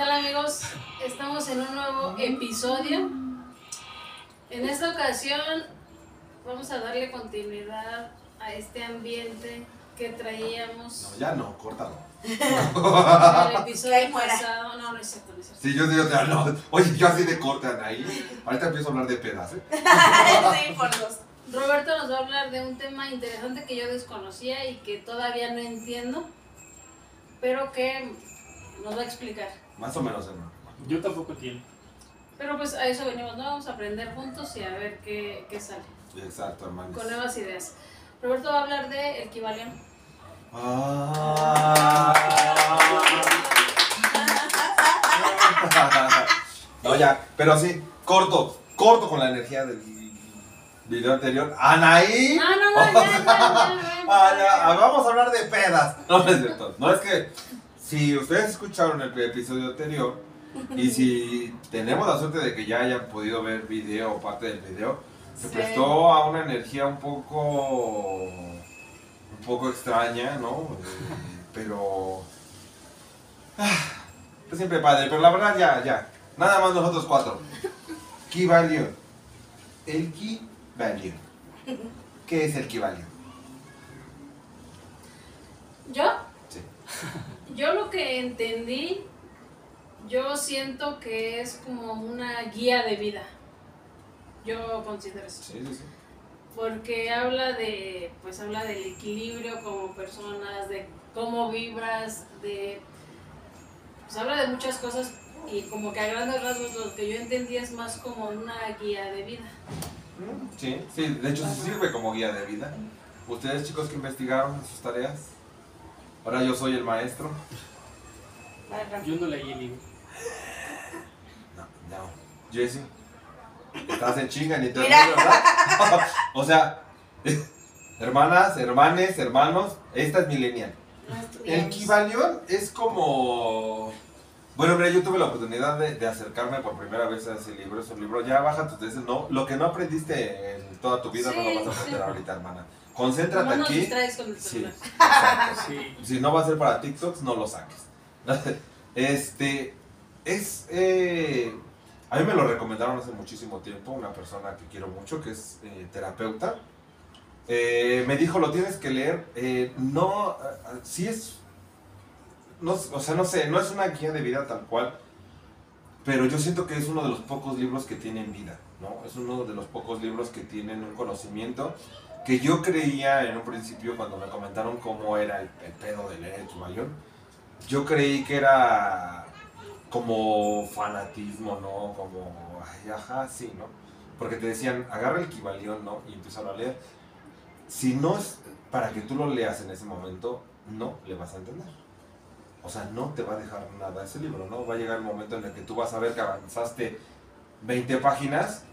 tal amigos? Estamos en un nuevo episodio. En esta ocasión vamos a darle continuidad a este ambiente que traíamos No, ya no, córtalo. en el episodio pasado. No, no es cierto, no es cierto. Sí, yo digo, ya no. Oye, yo así de cortan ahí. Ahorita empiezo a hablar de pedas, ¿eh? sí, por dos. Roberto nos va a hablar de un tema interesante que yo desconocía y que todavía no entiendo, pero que nos va a explicar. Más o menos, hermano. Yo tampoco entiendo. Pero pues a eso venimos, ¿no? Vamos a aprender juntos y a ver qué, qué sale. Exacto, hermano. Con nuevas ideas. Roberto va a hablar de equivalión. Ah. No, ya, pero sí, corto, corto con la energía del video anterior. Anaí. No, no, no, ya, ya, ya, ya, ya, vamos a hablar de pedas. No, no es cierto. No es que si ustedes escucharon el episodio anterior y si tenemos la suerte de que ya hayan podido ver video o parte del video, se Sí. prestó a una energía un poco un poco extraña, ¿no? Eh, pero ah, es siempre padre, pero la verdad ya, ya. Nada más nosotros cuatro. Key value. El key value. ¿Qué es el key value? ¿Yo? Sí. Yo lo que entendí, yo siento que es como una guía de vida. Yo considero eso. Sí, sí, sí. Porque habla de, pues habla del equilibrio como personas, de cómo vibras, de, pues habla de muchas cosas y como que a grandes rasgos lo que yo entendí es más como una guía de vida. Mm, Sí, sí, de hecho sí sirve como guía de vida. Ustedes chicos que investigaron sus tareas. Ahora yo soy el maestro. Yo no leí el libro. No, no. Jesse, estás en chinga ni te Mira. ¿verdad? o sea, hermanas, hermanes, hermanos, esta es millennial. El Kibalión es como... Bueno, mira, yo tuve la oportunidad de, de acercarme por primera vez a ese libro. Es un libro, ya baja tus veces, no, lo que no aprendiste en toda tu vida no lo vas a sí. aprender ahorita, hermana. Concéntrate No nos aquí. distraes con el Sí. Sí. Si no va a ser para TikToks, no lo saques. Este, es, eh, a mí me lo recomendaron hace muchísimo tiempo, una persona que quiero mucho, que es eh, terapeuta. Eh, me dijo, lo tienes que leer. Eh, no, ah, ah, sí es, no, o sea, no sé, no es una guía de vida tal cual, pero yo siento que es uno de los pocos libros que tienen vida, ¿no? Es uno de los pocos libros que tienen un conocimiento que yo creía en un principio cuando me comentaron cómo era el, el pedo de leer el Kibalión, yo creí que era como fanatismo, ¿no? Como, ay, ajá, sí, ¿no? Porque te decían, agarra el Kibalión, ¿no? Y empieza a leer. Si no es para que tú lo leas en ese momento, no le vas a entender. O sea, no te va a dejar nada ese libro, ¿no? Va a llegar el momento en el que tú vas a ver que avanzaste 20 páginas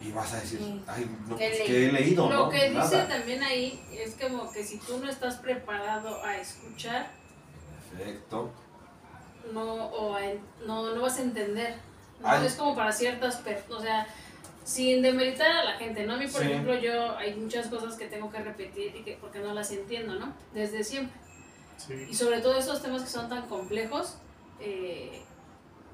y vas a decir, Sí. ay, no, ¿Qué pues? ¿qué he leído, Lo no? que dice también ahí es como que si tú no estás preparado a escuchar, Perfecto. no, o a no, no vas a entender. ¿no? Es como para ciertas personas, o sea, sin demeritar a la gente, ¿no? A mí, por Sí. ejemplo, yo hay muchas cosas que tengo que repetir y que porque no las entiendo, ¿no? Desde siempre. Y sobre todo esos temas que son tan complejos, eh,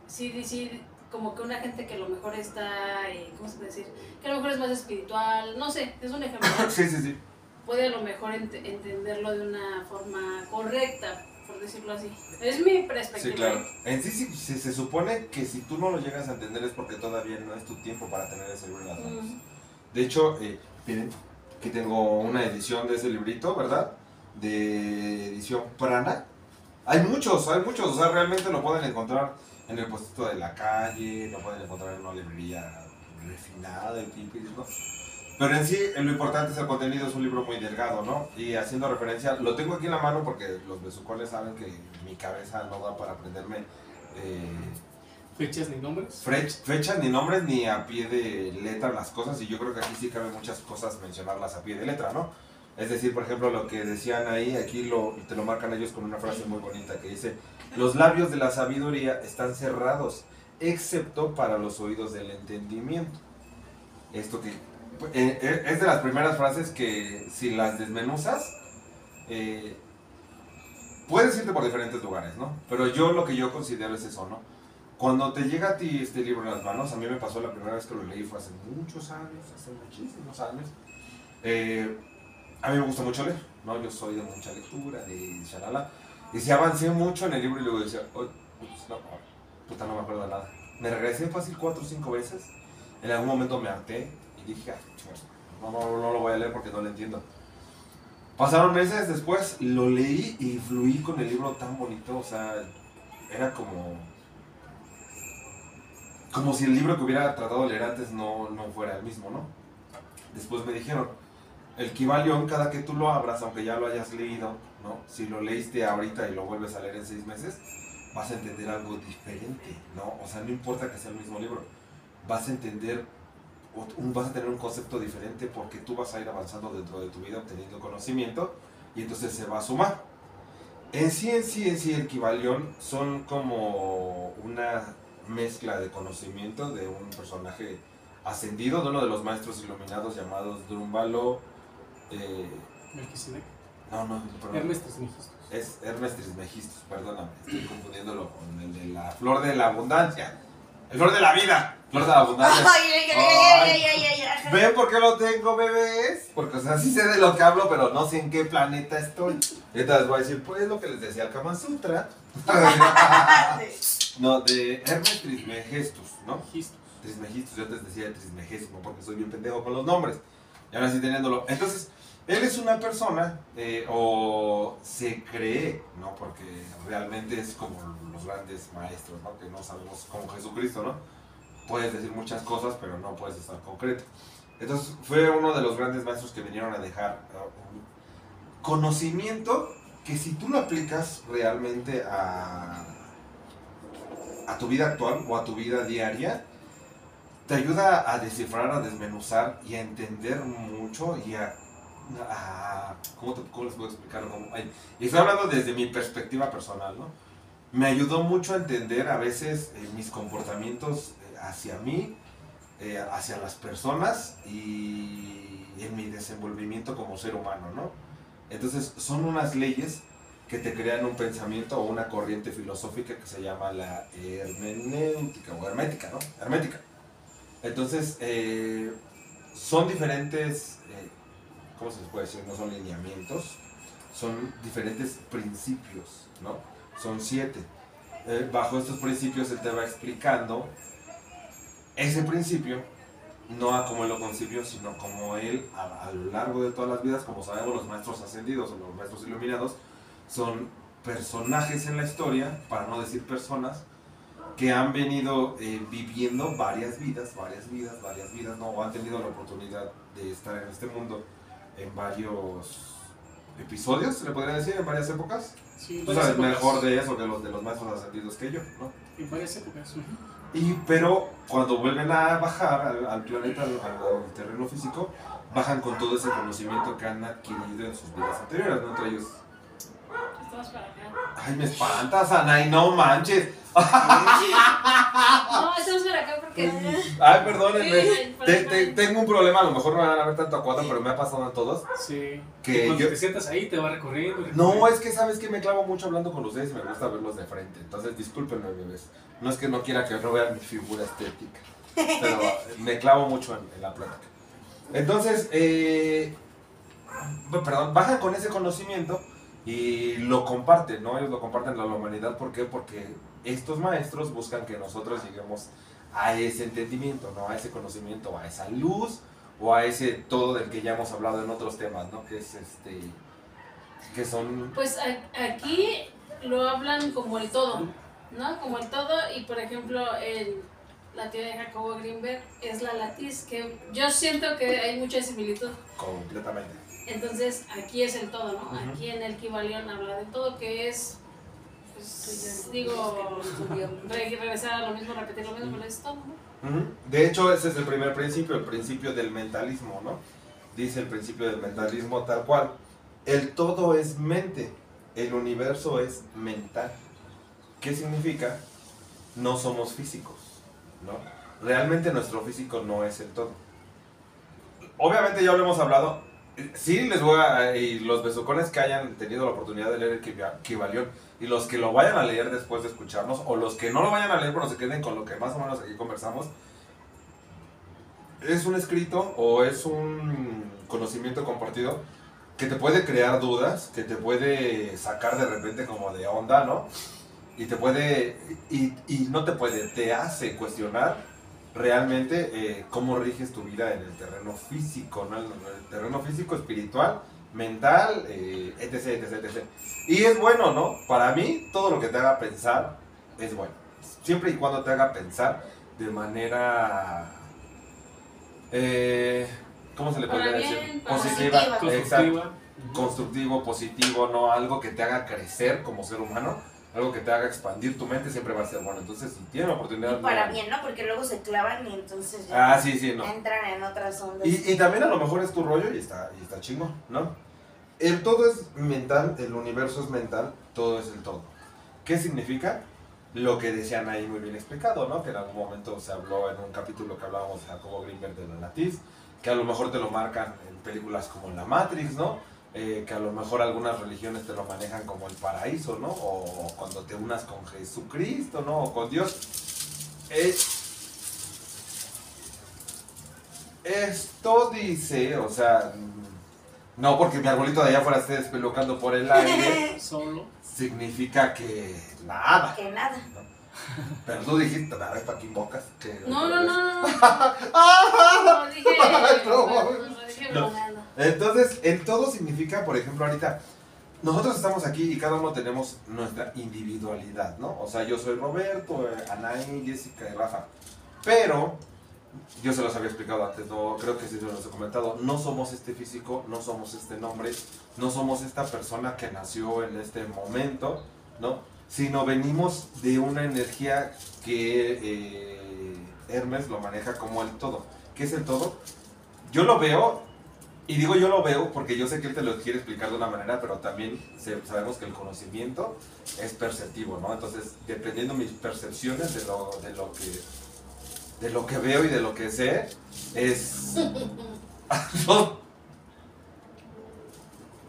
sí, sí, como que una gente que a lo mejor está, eh, ¿cómo se puede decir? Que a lo mejor es más espiritual, no sé, es un ejemplo. Sí, sí, sí. puede a lo mejor ent- entenderlo de una forma correcta, por decirlo así. Es mi perspectiva. Sí, claro. En sí, sí, sí, se supone que si tú no lo llegas a entender es porque todavía no es tu tiempo para tener ese libro en las manos. De hecho, eh, miren, aquí tengo una edición de ese librito, ¿verdad? De edición Prana. Hay muchos, hay muchos, o sea, realmente lo pueden encontrar en el puestito de la calle, lo pueden encontrar en una librería refinada de tipis, ¿no? Pero en sí, lo importante es el contenido, es un libro muy delgado, ¿no? Y haciendo referencia, lo tengo aquí en la mano porque los besucones saben que mi cabeza no da para aprenderme eh, Fechas ni nombres. Fech- fechas ni nombres ni a pie de letra las cosas y yo creo que aquí sí cabe muchas cosas mencionarlas a pie de letra, ¿no? Es decir, por ejemplo, lo que decían ahí, aquí lo, te lo marcan ellos con una frase muy bonita que dice, los labios de la sabiduría están cerrados, excepto para los oídos del entendimiento. Esto que eh, eh, es de las primeras frases que si las desmenuzas, eh, puedes irte por diferentes lugares, ¿no? Pero yo lo que yo considero es eso, ¿no? Cuando te llega a ti este libro en las manos, a mí me pasó la primera vez que lo leí, fue hace muchos años, hace muchísimos años. Eh, a mí me gusta mucho leer, ¿no? Yo soy de mucha lectura, de shalala. Y si avancé mucho en el libro y luego decía, oh, no, puta, no me acuerdo nada. Me regresé fácil cuatro o cinco veces. En algún momento me harté y dije, ah, no, no, no lo voy a leer porque no lo entiendo. Pasaron meses después, lo leí y fluí con el libro tan bonito, o sea, era como como si el libro que hubiera tratado de leer antes no, no fuera el mismo, ¿no? Después me dijeron, el Kibalión, cada que tú lo abras, aunque ya lo hayas leído, ¿no? Si lo leíste ahorita y lo vuelves a leer en seis meses, vas a entender algo diferente, ¿no? O sea, no importa que sea el mismo libro, vas a entender, vas a tener un concepto diferente porque tú vas a ir avanzando dentro de tu vida obteniendo conocimiento y entonces se va a sumar. En sí, en sí, en sí, el Kibalión son como una mezcla de conocimiento de un personaje ascendido, de uno de los maestros iluminados llamados Drumbalo. Eh, no, no, perdón. Hermes Trismegistus. Es Hermes Trismegistus, perdóname, estoy confundiéndolo con el de la flor de la abundancia. El flor de la vida, flor de la abundancia. ¿Ven por qué lo tengo, bebés? Porque, o sea, sí sé de lo que hablo, pero no sé en qué planeta estoy. Ahorita les voy a decir, pues, lo que les decía el Kama Sutra. No, de Hermes Trismegistus, ¿no? Trismegistus, yo te decía Trismegésimo porque soy bien pendejo con los nombres. Y ahora sí teniéndolo. Entonces, él es una persona, eh, o se cree, ¿no? Porque realmente es como los grandes maestros, ¿no? Que no sabemos, como Jesucristo, ¿no? Puedes decir muchas cosas, pero no puedes estar concreto. Entonces, fue uno de los grandes maestros que vinieron a dejar un conocimiento que si tú lo aplicas realmente a a tu vida actual o a tu vida diaria, te ayuda a descifrar, a desmenuzar y a entender mucho y a... ¿cómo, les puedo explicarlo? y estoy hablando desde mi perspectiva personal, ¿no? Me ayudó mucho a entender a veces eh, mis comportamientos eh, hacia mí, eh, hacia las personas y en mi desenvolvimiento como ser humano, ¿no? Entonces son unas leyes que te crean un pensamiento o una corriente filosófica que se llama la hermenéutica o hermética, ¿no? Hermética. Entonces, eh, son diferentes, eh, ¿cómo se puede decir? No son lineamientos, son diferentes principios, ¿no? Son siete. Eh, bajo estos principios él te va explicando ese principio, no a cómo él lo concibió, sino como él a, a lo largo de todas las vidas, como sabemos los maestros ascendidos o los maestros iluminados, son personajes en la historia, para no decir personas, que han venido eh, viviendo varias vidas, varias vidas, varias vidas, no, han tenido la oportunidad de estar en este mundo en varios episodios, se le podría decir, en varias épocas. Sí, Tú sabes mejor de eso que los de los maestros ascendidos que yo, ¿no? En varias épocas. Y, pero cuando vuelven a bajar al, planeta, al, al, terreno físico, bajan con todo ese conocimiento que han adquirido en sus vidas anteriores, ¿no? Entre ellos Ay, me espantas, Ana, y no manches. No, estamos para acá porque. Ay, perdónenme. tengo un problema, a lo mejor no van a ver tanto a cuatro, pero me ha pasado a todos. Sí. Que cuando te sientas ahí te va recorriendo. No, es que sabes que me clavo mucho hablando con ustedes y me gusta verlos de frente. Entonces, discúlpenme, bebés. No es que no quiera que no vean mi figura estética, pero me clavo mucho en, la plática. Entonces, eh, perdón, bajan con ese conocimiento y lo comparten, ¿no? Ellos lo comparten a la humanidad, ¿por qué? Porque estos maestros buscan que nosotros lleguemos a ese entendimiento, ¿no? A ese conocimiento, a esa luz o a ese todo del que ya hemos hablado en otros temas, ¿no? Que es este que son Pues aquí lo hablan como el todo, ¿no? Como el todo y por ejemplo, el la tía de Jacobo Greenberg es la latiz, que yo siento que hay mucha similitud. Completamente. Entonces, aquí es el todo, ¿no? Aquí en el Kibalión habla de todo, que es, digo, regresar a lo mismo, repetir lo mismo, pero todo, ¿no? De hecho, ese es el primer principio, el principio del mentalismo, ¿no? Dice el principio del mentalismo tal cual. El todo es mente, el universo es mental. ¿Qué significa? No somos físicos, ¿no? Realmente nuestro físico no es el todo. Obviamente ya lo hemos hablado, sí les voy a. Y los besucones que hayan tenido la oportunidad de leer el Kibalión y los que lo vayan a leer después de escucharnos, o los que no lo vayan a leer pero se queden con lo que más o menos aquí conversamos, es un escrito o es un conocimiento compartido que te puede crear dudas, que te puede sacar de repente como de onda, ¿no? Y te puede, y no te puede, te hace cuestionar realmente eh, cómo riges tu vida en el terreno físico, ¿no? En el terreno físico, espiritual, mental, eh, etc, etc, etc. Y es bueno, ¿no? Para mí, todo lo que te haga pensar es bueno. Siempre y cuando te haga pensar de manera... Eh, ¿Cómo se le podría bien, decir? Positiva. positiva. Exacto. Constructiva. Constructivo, positivo, ¿no? Algo que te haga crecer como ser humano. Algo que te haga expandir tu mente siempre va a ser bueno. Entonces, si tienen la oportunidad... Y para no- bien, ¿no? Porque luego se clavan y entonces ya Ah, sí, sí, no. entran en otras ondas. Y, y también a lo mejor es tu rollo y está, y está chingón, ¿no? El todo es mental, el universo es mental, todo es el todo. ¿Qué significa? Lo que decían ahí muy bien explicado, ¿no? Que en algún momento se habló en un capítulo que hablábamos de Jacobo Greenberg de la Latiz, que a lo mejor te lo marcan en películas como La Matrix, ¿no? Eh, que a lo mejor algunas religiones te lo manejan como el paraíso, ¿no? O cuando te unas con Jesucristo, ¿no? O con Dios. Esto dice, o sea, no porque mi arbolito de allá afuera esté despelucando por el aire, Solo. significa que nada. que nada. Pero tú dijiste, a ver, ¿para qué invocas? Que- No, no, no, no. No dije. No, no, no dije. Entonces, el todo significa, por ejemplo, ahorita, nosotros estamos aquí y cada uno tenemos nuestra individualidad, ¿no? O sea, yo soy Roberto, eh, Anaí, Jessica y Rafa. Pero, yo se los había explicado antes, no, creo que sí se los he comentado, no somos este físico, no somos este nombre, no somos esta persona que nació en este momento, ¿no? Sino venimos de una energía que eh, Hermes lo maneja como el todo. ¿Qué es el todo? Yo lo veo y digo yo lo veo porque yo sé que él te lo quiere explicar de una manera, pero también sabemos que el conocimiento es perceptivo, ¿no? Entonces, dependiendo mis percepciones de lo, de lo que de lo que veo y de lo que sé, es...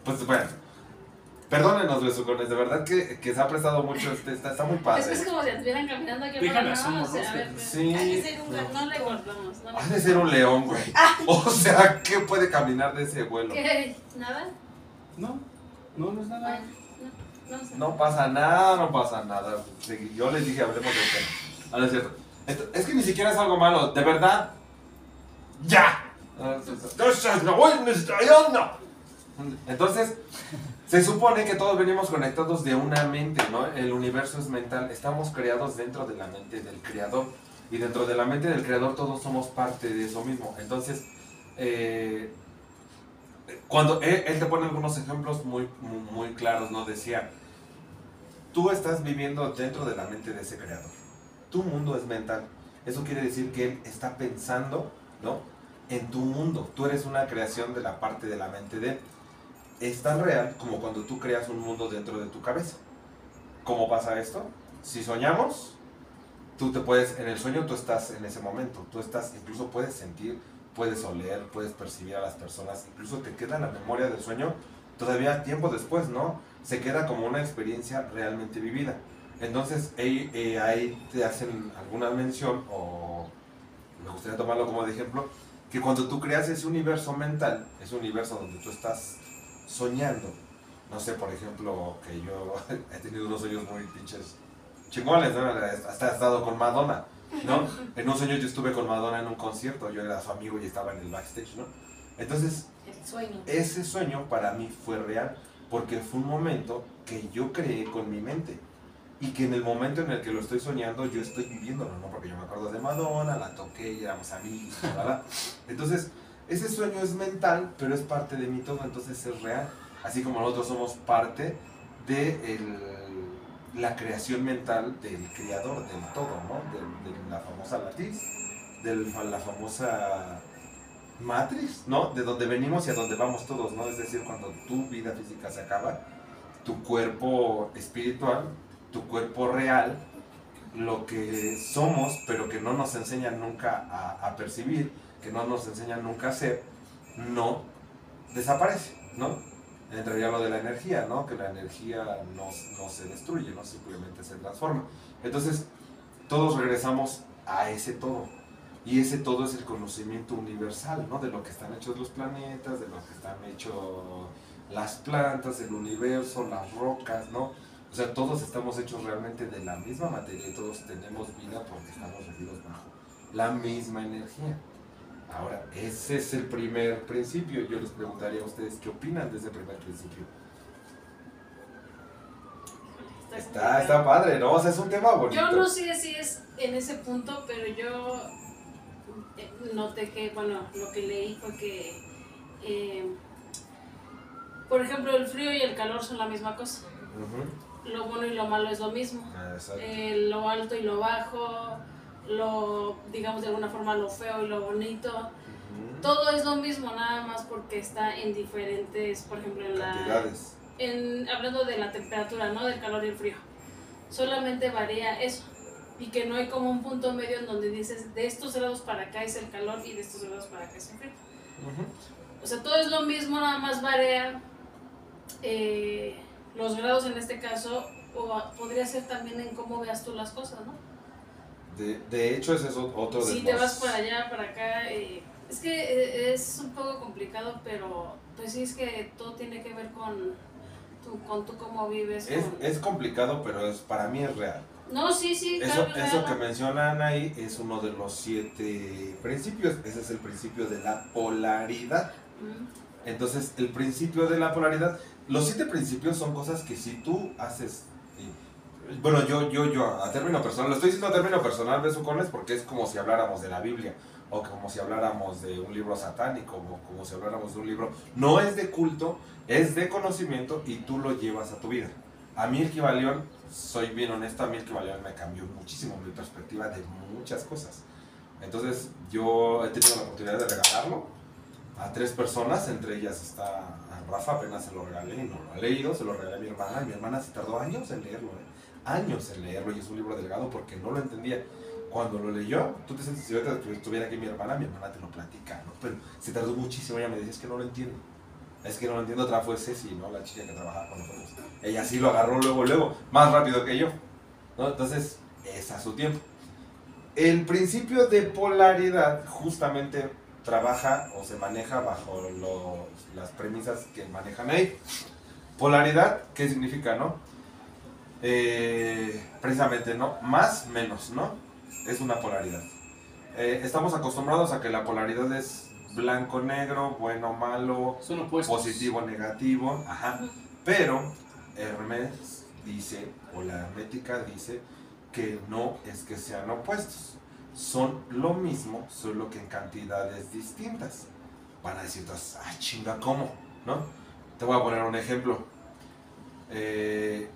Pues bueno, perdónenos, besucones, de verdad que, que se ha prestado mucho, este, está, está muy Es padre. que es como si estuvieran caminando aquí afuera, ¿no? O sea, a ¿no? ver, Sí. Hay que ser un no, no le cortamos. No Ha de ser un león, güey. O sea, ¿qué puede caminar de ese vuelo? ¿Qué? ¿Nada? No, no, no es nada. Bueno, no, no sé. No pasa nada, no pasa nada. Yo les dije, hablemos del tema. Ah, no es cierto. Esto- Es que ni siquiera es algo malo, de verdad. ¡Ya! Ah, Entonces, se supone que todos venimos conectados de una mente, ¿no? El universo es mental. Estamos creados dentro de la mente del creador. Y dentro de la mente del creador todos somos parte de eso mismo. Entonces, eh, cuando él, él te pone algunos ejemplos muy, muy, muy claros, ¿no? Decía, tú estás viviendo dentro de la mente de ese creador. Tu mundo es mental. Eso quiere decir que él está pensando, ¿no? En tu mundo. Tú eres una creación de la parte de la mente de él. Es tan real como cuando tú creas un mundo dentro de tu cabeza. ¿Cómo pasa esto? Si soñamos, tú te puedes, en el sueño tú estás en ese momento. Tú estás, incluso puedes sentir, puedes oler, puedes percibir a las personas. Incluso te queda la memoria del sueño todavía tiempo después, ¿no? Se queda como una experiencia realmente vivida. Entonces, ahí, eh, ahí te hacen alguna mención, o me gustaría tomarlo como de ejemplo, que cuando tú creas ese universo mental, ese universo donde tú estás soñando, no sé, por ejemplo, que yo he tenido unos sueños muy pinches chingones, ¿no? Hasta he estado con Madonna, ¿no? En un sueño yo estuve con Madonna en un concierto, yo era su amigo y estaba en el backstage, ¿no? Entonces, El sueño. ese sueño para mí fue real, porque fue un momento que yo creé con mi mente. Y que en el momento en el que lo estoy soñando, yo estoy viviéndolo, ¿no? Porque yo me acuerdo de Madonna, la toqué y éramos amigos, ¿verdad? Entonces, ese sueño es mental, pero es parte de mí todo, entonces es real. Así como nosotros somos parte de el- la creación mental del creador del todo, ¿no? De, de la famosa latiz, de la famosa Matrix, ¿no? De donde venimos y a donde vamos todos, ¿no? Es decir, cuando tu vida física se acaba, tu cuerpo espiritual, tu cuerpo real, lo que somos, pero que no nos enseñan nunca a, percibir, que no nos enseñan nunca a ser, no desaparece, ¿no? entraría lo de la energía, ¿no? Que la energía no, no se destruye, ¿no? Simplemente se transforma. Entonces, todos regresamos a ese todo. Y ese todo es el conocimiento universal, ¿no? De lo que están hechos los planetas, de lo que están hechos las plantas, el universo, las rocas, ¿no? O sea, todos estamos hechos realmente de la misma materia y todos tenemos vida porque estamos regidos bajo la misma energía. Ahora, ese es el primer principio. Yo les preguntaría a ustedes qué opinan de ese primer principio. Está, está padre, ¿no? O sea, es un tema bonito. Yo no sé si es en ese punto, pero yo noté que, bueno, lo que leí fue que, eh, por ejemplo, el frío y el calor son la misma cosa. Ujú. Lo bueno y lo malo es lo mismo. Ah. Eh, lo alto y lo bajo, lo, digamos de alguna forma, lo feo y lo bonito. Ujú. Todo es lo mismo, nada más porque está en diferentes, por ejemplo, en la... En, hablando de la temperatura, ¿no? Del calor y el frío. Solamente varía eso. Y que no hay como un punto medio en donde dices, de estos grados para acá es el calor y de estos grados para acá es el frío. Ujú. O sea, todo es lo mismo, nada más varía eh, los grados en este caso, o podría ser también en cómo veas tú las cosas, ¿no? De, de hecho, ese es otro de Si te vas para allá, para acá, eh, es que eh, es un poco complicado, pero pues sí es que todo tiene que ver con tú, con tú cómo vives. Es, con- es complicado, pero es, para mí es real. No, sí, sí, Eso, claro. eso claro. que mencionan ahí es uno de los siete principios. Ese es el principio de la polaridad. Mm, Entonces, el principio de la polaridad, los siete principios son cosas que si tú haces, y- bueno, yo, yo, yo, a término personal, lo estoy diciendo a término personal, besucones, porque es como si habláramos de la Biblia, o como si habláramos de un libro satánico, o como si habláramos de un libro, no es de culto, es de conocimiento y tú lo llevas a tu vida. A mí el Kibalión, soy bien honesto, a mí el Kibalión me cambió muchísimo mi perspectiva de muchas cosas. Entonces, yo he tenido la oportunidad de regalarlo a tres personas, entre ellas está Rafa, apenas se lo regalé y no lo ha leído, se lo regalé a mi hermana, mi hermana se tardó años en leerlo, ¿eh? años en leerlo, y es un libro delgado porque no lo entendía. Cuando lo leyó, tú te sientes, si ahorita estuviera aquí mi hermana, mi hermana te lo platica, ¿no? Pero se tardó muchísimo, ella me decía, es que no lo entiendo. Es que no lo entiendo, otra fue Ceci, ¿no? La chica que trabajaba con nosotros. Ella sí lo agarró luego, luego, más rápido que yo, ¿no? Entonces, es a su tiempo. El principio de polaridad justamente trabaja o se maneja bajo los- las premisas que manejan ahí. Polaridad, ¿qué significa, no? Eh, precisamente, ¿no? Más, menos, ¿no? Es una polaridad. Eh, estamos acostumbrados a que la polaridad es blanco, negro, bueno, malo, positivo, negativo, ajá. Pero Hermes dice, o la hermética dice, que no es que sean opuestos. Son lo mismo, solo que en cantidades distintas. Van a decir todos, ah, chinga, ¿cómo? ¿No? Te voy a poner un ejemplo. Eh,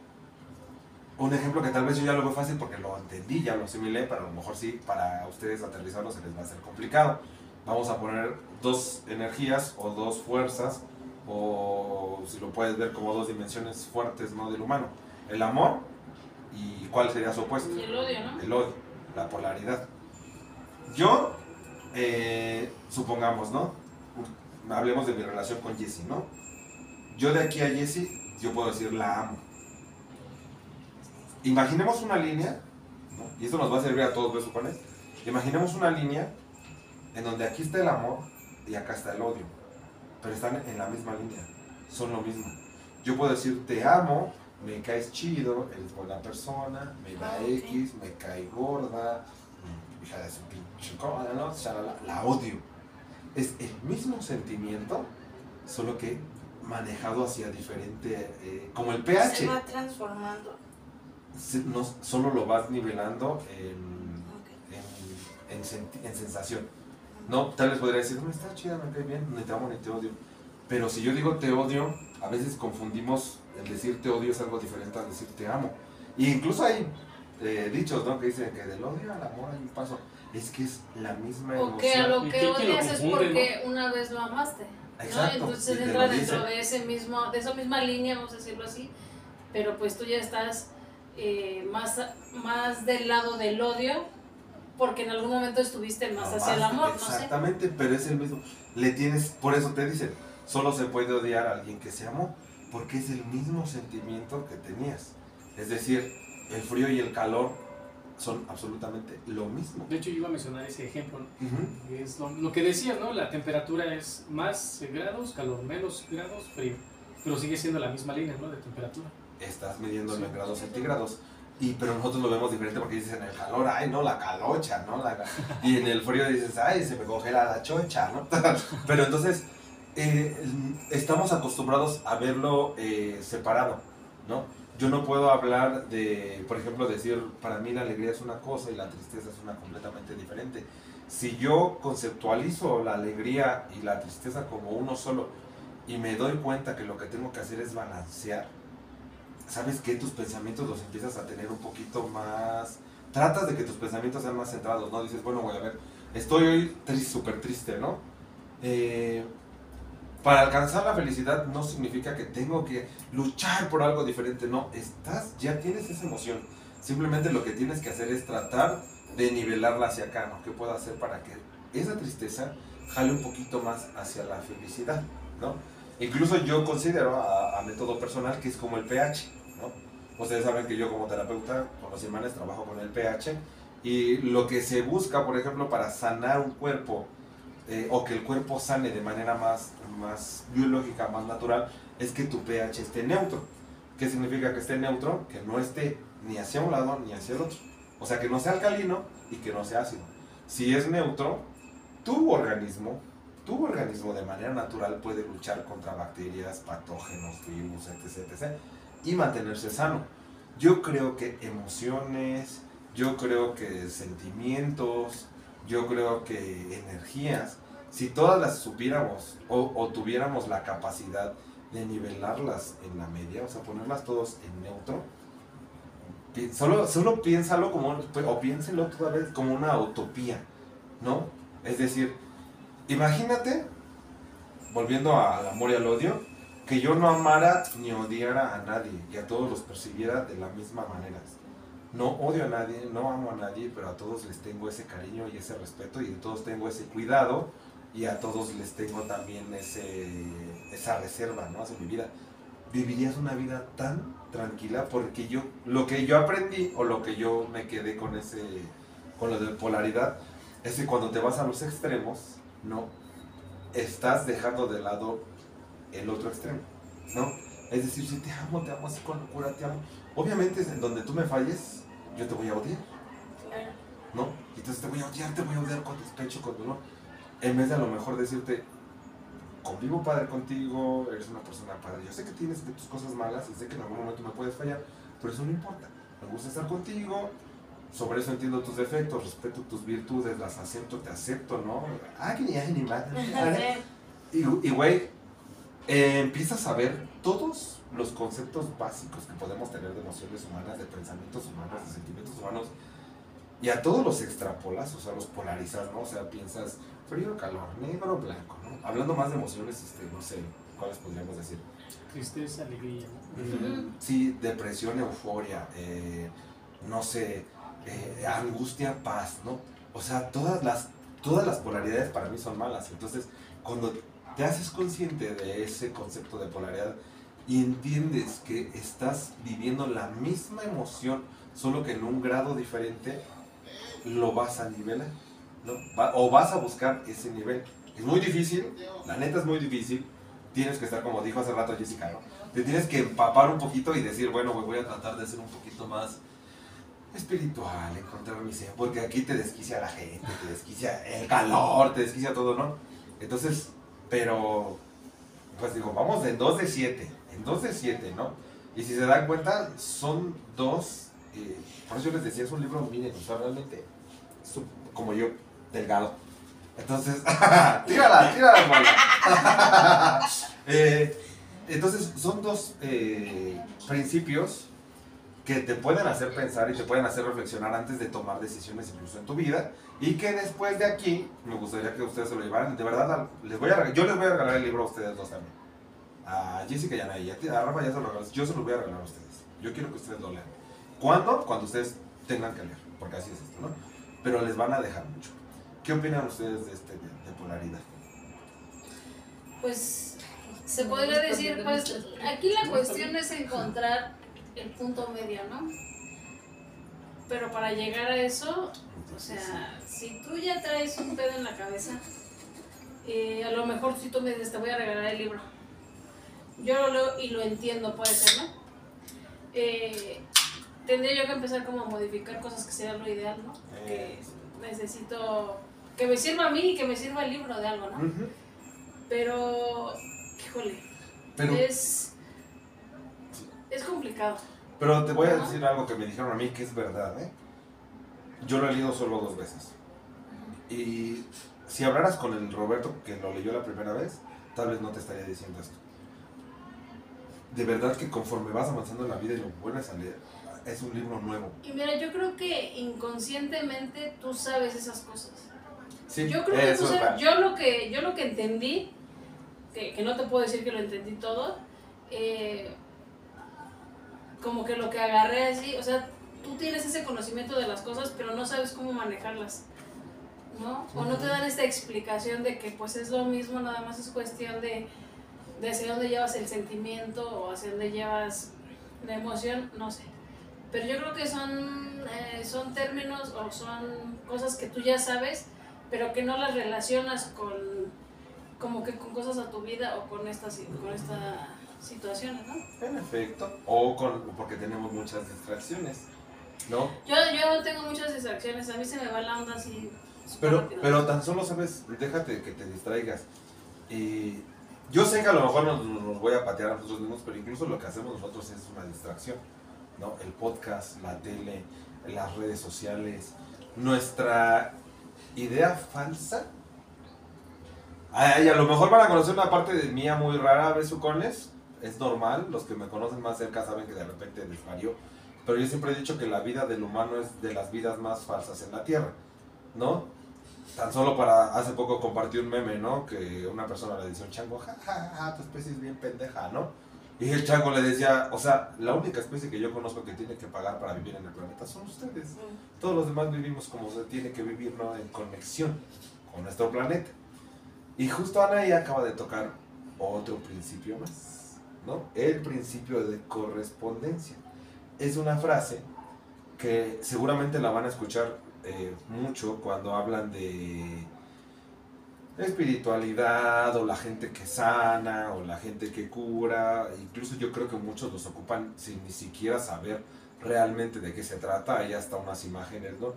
un ejemplo que tal vez yo ya lo veo fácil porque lo entendí, ya lo asimilé, pero a lo mejor sí, para ustedes aterrizarlo se les va a hacer complicado. Vamos a poner dos energías o dos fuerzas, o si lo puedes ver como dos dimensiones fuertes ¿no? del humano. El amor y cuál sería su opuesto. Y el odio, ¿no? El odio, la polaridad. Yo, eh, supongamos, ¿no? Hablemos de mi relación con Jessie, ¿no? Yo de aquí a Jessie, yo puedo decir la amo. Imaginemos una línea, ¿no? y esto nos va a servir a todos, ¿ves? Imaginemos una línea en donde aquí está el amor y acá está el odio, pero están en la misma línea, son lo mismo. Yo puedo decir te amo, me caes chido, eres buena persona, me da Ah. X, me cae gorda, mm, hija de su pinche cola, ¿no? Shalala, la odio. Es el mismo sentimiento, solo que manejado hacia diferente, eh, como el pH Se va transformando. se- no, solo lo vas nivelando en, en, en senti- en sensación. No, tal vez podría decir, no, está chida, me cae bien, ni te amo ni te odio. Pero si yo digo te odio, a veces confundimos el decir te odio es algo diferente a decir te amo. Y incluso hay eh, dichos, ¿no? Que dicen que del odio al amor hay un paso. Es que es la misma O que a emoción. lo ¿Y que odias es porque una vez lo amaste. ¿no? Exacto, Entonces y te entra dentro de ese mismo, de esa misma línea, vamos a decirlo así, pero pues tú ya estás eh, más, más del lado del odio, porque en algún momento estuviste más No, hacia el amor, no sé. Exactamente, pero es el mismo. Le tienes, por eso te dicen, solo se puede odiar a alguien que se amó. porque es el mismo sentimiento que tenías. Es decir, el frío y el calor son absolutamente lo mismo. De hecho, yo iba a mencionar ese ejemplo. ¿no? Es lo, lo que decía, ¿no? La temperatura es más grados, calor, menos grados, frío. Pero sigue siendo la misma línea, ¿no? De temperatura. Estás midiendo Sí. en grados centígrados. Y, pero nosotros lo vemos diferente porque dices en el calor, ay, no, la calocha, ¿no? La- y en el frío dices, ay, se me congela la chocha, ¿no? pero entonces, eh, estamos acostumbrados a verlo eh, separado, ¿no? Yo no puedo hablar de, por ejemplo, decir, para mí la alegría es una cosa y la tristeza es una completamente diferente. Si yo conceptualizo la alegría y la tristeza como uno solo y me doy cuenta que lo que tengo que hacer es balancear, sabes que tus pensamientos los empiezas a tener un poquito más. Tratas de que tus pensamientos sean más centrados, ¿no? Dices, bueno, voy a ver, estoy hoy súper triste, ¿no? Eh, para alcanzar la felicidad no significa que tengo que luchar por algo diferente, no, estás, ya tienes esa emoción. Simplemente lo que tienes que hacer es tratar de nivelarla hacia acá, ¿no? ¿Qué puedo hacer para que esa tristeza jale un poquito más hacia la felicidad, ¿no? Incluso yo considero a, a método personal que es como el pH, ¿no? Ustedes saben que yo como terapeuta con los imanes trabajo con el pH y lo que se busca, por ejemplo, para sanar un cuerpo eh, o que el cuerpo sane de manera más, más biológica, más natural, es que tu pH esté neutro. ¿Qué significa que esté neutro? Que no esté ni hacia un lado ni hacia el otro. O sea, que no sea alcalino y que no sea ácido. Si es neutro, tu organismo, tu organismo de manera natural puede luchar contra bacterias, patógenos, virus, etc, etc. y mantenerse sano. Yo creo que emociones, yo creo que sentimientos, yo creo que energías, si todas las supiéramos o, tuviéramos la capacidad de nivelarlas en la media, o sea, ponerlas todos en neutro, solo, solo piénsalo como, o piénselo toda vez como una utopía, ¿no? Es decir, imagínate, volviendo al amor y al odio, que yo no amara ni odiara a nadie y a todos los percibiera de la misma manera. No odio a nadie, no amo a nadie, pero a todos les tengo ese cariño y ese respeto y a todos tengo ese cuidado y a todos les tengo también ese, esa reserva, ¿no? Hacia mi vida. Vivirías una vida tan tranquila porque yo, lo que yo aprendí o lo que yo me quedé con ese, con lo de polaridad, es que cuando te vas a los extremos, ¿no? Estás dejando de lado el otro extremo, ¿no? Es decir, si te amo, te amo así con locura, te amo. Obviamente, en donde tú me falles, yo te voy a odiar. ¿no? Entonces te voy a odiar, te voy a odiar con despecho, con dolor. En vez de a lo mejor decirte, convivo padre contigo, eres una persona padre. Yo sé que tienes tus cosas malas y sé que en algún momento me puedes fallar, pero eso no importa. Me gusta estar contigo, sobre eso entiendo tus defectos, respeto tus virtudes, las acepto, te acepto, ¿no? Ah, que ni ni madre. Y, y, güey, eh, empiezas a ver todos los conceptos básicos que podemos tener de emociones humanas, de pensamientos humanos, de sentimientos humanos, y a todos los extrapolas, o sea, los polarizas, ¿no? O sea, piensas frío, calor, negro, blanco, ¿no? Hablando más de emociones, este, no sé, ¿cuáles podríamos decir? Tristeza, alegría, ¿no? Sí, depresión, euforia, eh, no sé, eh, angustia, paz, ¿no? O sea, todas las, todas las polaridades para mí son malas. Entonces, cuando te haces consciente de ese concepto de polaridad y entiendes que estás viviendo la misma emoción, solo que en un grado diferente, lo vas a nivelar, ¿no? O vas a buscar ese nivel. Es muy difícil, la neta es muy difícil. Tienes que estar, como dijo hace rato Jessica, ¿no? te tienes que empapar un poquito y decir, bueno, voy a tratar de ser un poquito más espiritual, encontrar mi porque aquí te desquicia la gente, te desquicia el calor, te desquicia todo, ¿no? Entonces, pero, pues digo, vamos en 2 de 7, en 2 de 7, ¿no? Y si se dan cuenta, son dos, eh, por eso yo les decía, es un libro, miren, o sea, realmente, como yo, delgado. Entonces, tírala, tírala, bola. Eh, entonces, son dos eh, principios que te pueden hacer pensar y te pueden hacer reflexionar antes de tomar decisiones incluso en tu vida y que después de aquí me gustaría que ustedes se lo llevaran de verdad les voy a yo les voy a regalar el libro a ustedes dos también a Jessica y a Anaí, a Rafa ya se lo regalé yo se lo voy a regalar a ustedes yo quiero que ustedes lo lean ¿cuándo? cuando ustedes tengan que leer porque así es esto ¿no? Pero les van a dejar mucho ¿qué opinan ustedes de este de, polaridad? Pues se podría decir, pues aquí la cuestión es encontrar el punto medio, ¿no? Pero para llegar a eso, o sea, si tú ya traes un pedo en la cabeza, eh, a lo mejor si tú me dices, te voy a regalar el libro, yo lo leo y lo entiendo, puede ser, ¿no? Eh, tendría yo que empezar como a modificar cosas que sería lo ideal, ¿no? Que necesito que me sirva a mí y que me sirva el libro de algo, ¿no? Pero, híjole, Pero, es, es complicado. pero te voy a decir algo que me dijeron a mí que es verdad, ¿eh? Yo lo he leído solo dos veces. Y si hablaras con el Roberto que lo leyó la primera vez, tal vez no te estaría diciendo esto. De verdad que conforme vas avanzando en la vida y lo vuelves a leer, es un libro nuevo. Y mira, yo creo que inconscientemente tú sabes esas cosas. Sí, Yo creo que tú sabes, yo lo que, yo lo que entendí, que, que no te puedo decir que lo entendí todo, eh, como que lo que agarré así, o sea, tú tienes ese conocimiento de las cosas, pero no sabes cómo manejarlas, ¿no? O no te dan esta explicación de que pues es lo mismo, nada más es cuestión de, de hacia dónde llevas el sentimiento o hacia dónde llevas la emoción, no sé. Pero yo creo que son, eh, son términos o son cosas que tú ya sabes, pero que no las relacionas con como que con cosas a tu vida o con estas con esta situaciones, ¿no? En efecto. O con, porque tenemos muchas distracciones, ¿no? Yo, yo tengo muchas distracciones, a mí se me va la onda así. Pero, rápido. pero tan solo sabes, déjate que te distraigas. Y yo sé que a lo mejor nos, nos voy a patear a nosotros mismos, pero incluso lo que hacemos nosotros es una distracción. ¿No? El podcast, la tele, las redes sociales, nuestra idea falsa. Ay, a lo mejor van a conocer una parte de mía muy rara, besucones. Es normal, los que me conocen más cerca saben que de repente desvarió. Pero yo siempre he dicho que la vida del humano es de las vidas más falsas en la Tierra, ¿no? Tan solo para, hace poco compartí un meme, ¿no? Que una persona le a un chango, ja, ja, ja, tu especie es bien pendeja, ¿no? Y el chango le decía, o sea, la única especie que yo conozco que tiene que pagar para vivir en el planeta son ustedes. Todos los demás vivimos como se tiene que vivir, ¿no? En conexión con nuestro planeta. Y justo Anaí acaba de tocar otro principio más, ¿no? El principio de correspondencia. Es una frase que seguramente la van a escuchar eh, mucho cuando hablan de espiritualidad o la gente que sana o la gente que cura. Incluso yo creo que muchos los ocupan sin ni siquiera saber realmente de qué se trata. Hay hasta unas imágenes, ¿no?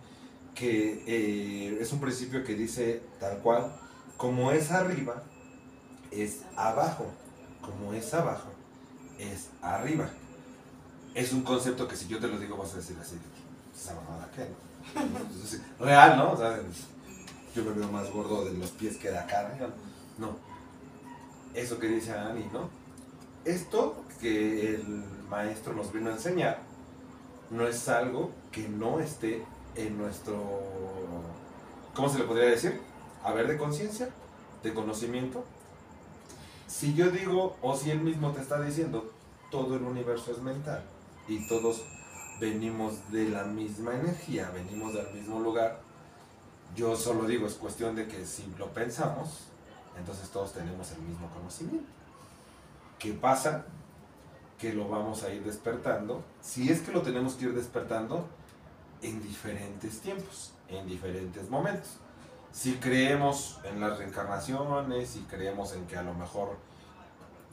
Que eh, es un principio que dice tal cual, como es arriba, es abajo. Como es abajo, es arriba. Es un concepto que si yo te lo digo vas a decir así, esa mamada. Entonces, real, ¿no? O sea, yo me veo más gordo de los pies que de acá arriba. No. Eso que dice Ani, ¿no? Esto que el maestro nos vino a enseñar no es algo que no esté en nuestro, ¿cómo se le podría decir? Haber de conciencia, de conocimiento. Si yo digo, o si él mismo te está diciendo, todo el universo es mental y todos venimos de la misma energía, venimos del mismo lugar, yo solo digo, es cuestión de que si lo pensamos, entonces todos tenemos el mismo conocimiento. ¿Qué pasa? Que lo vamos a ir despertando, si es que lo tenemos que ir despertando en diferentes tiempos, en diferentes momentos. Si creemos en las reencarnaciones, si creemos en que a lo mejor...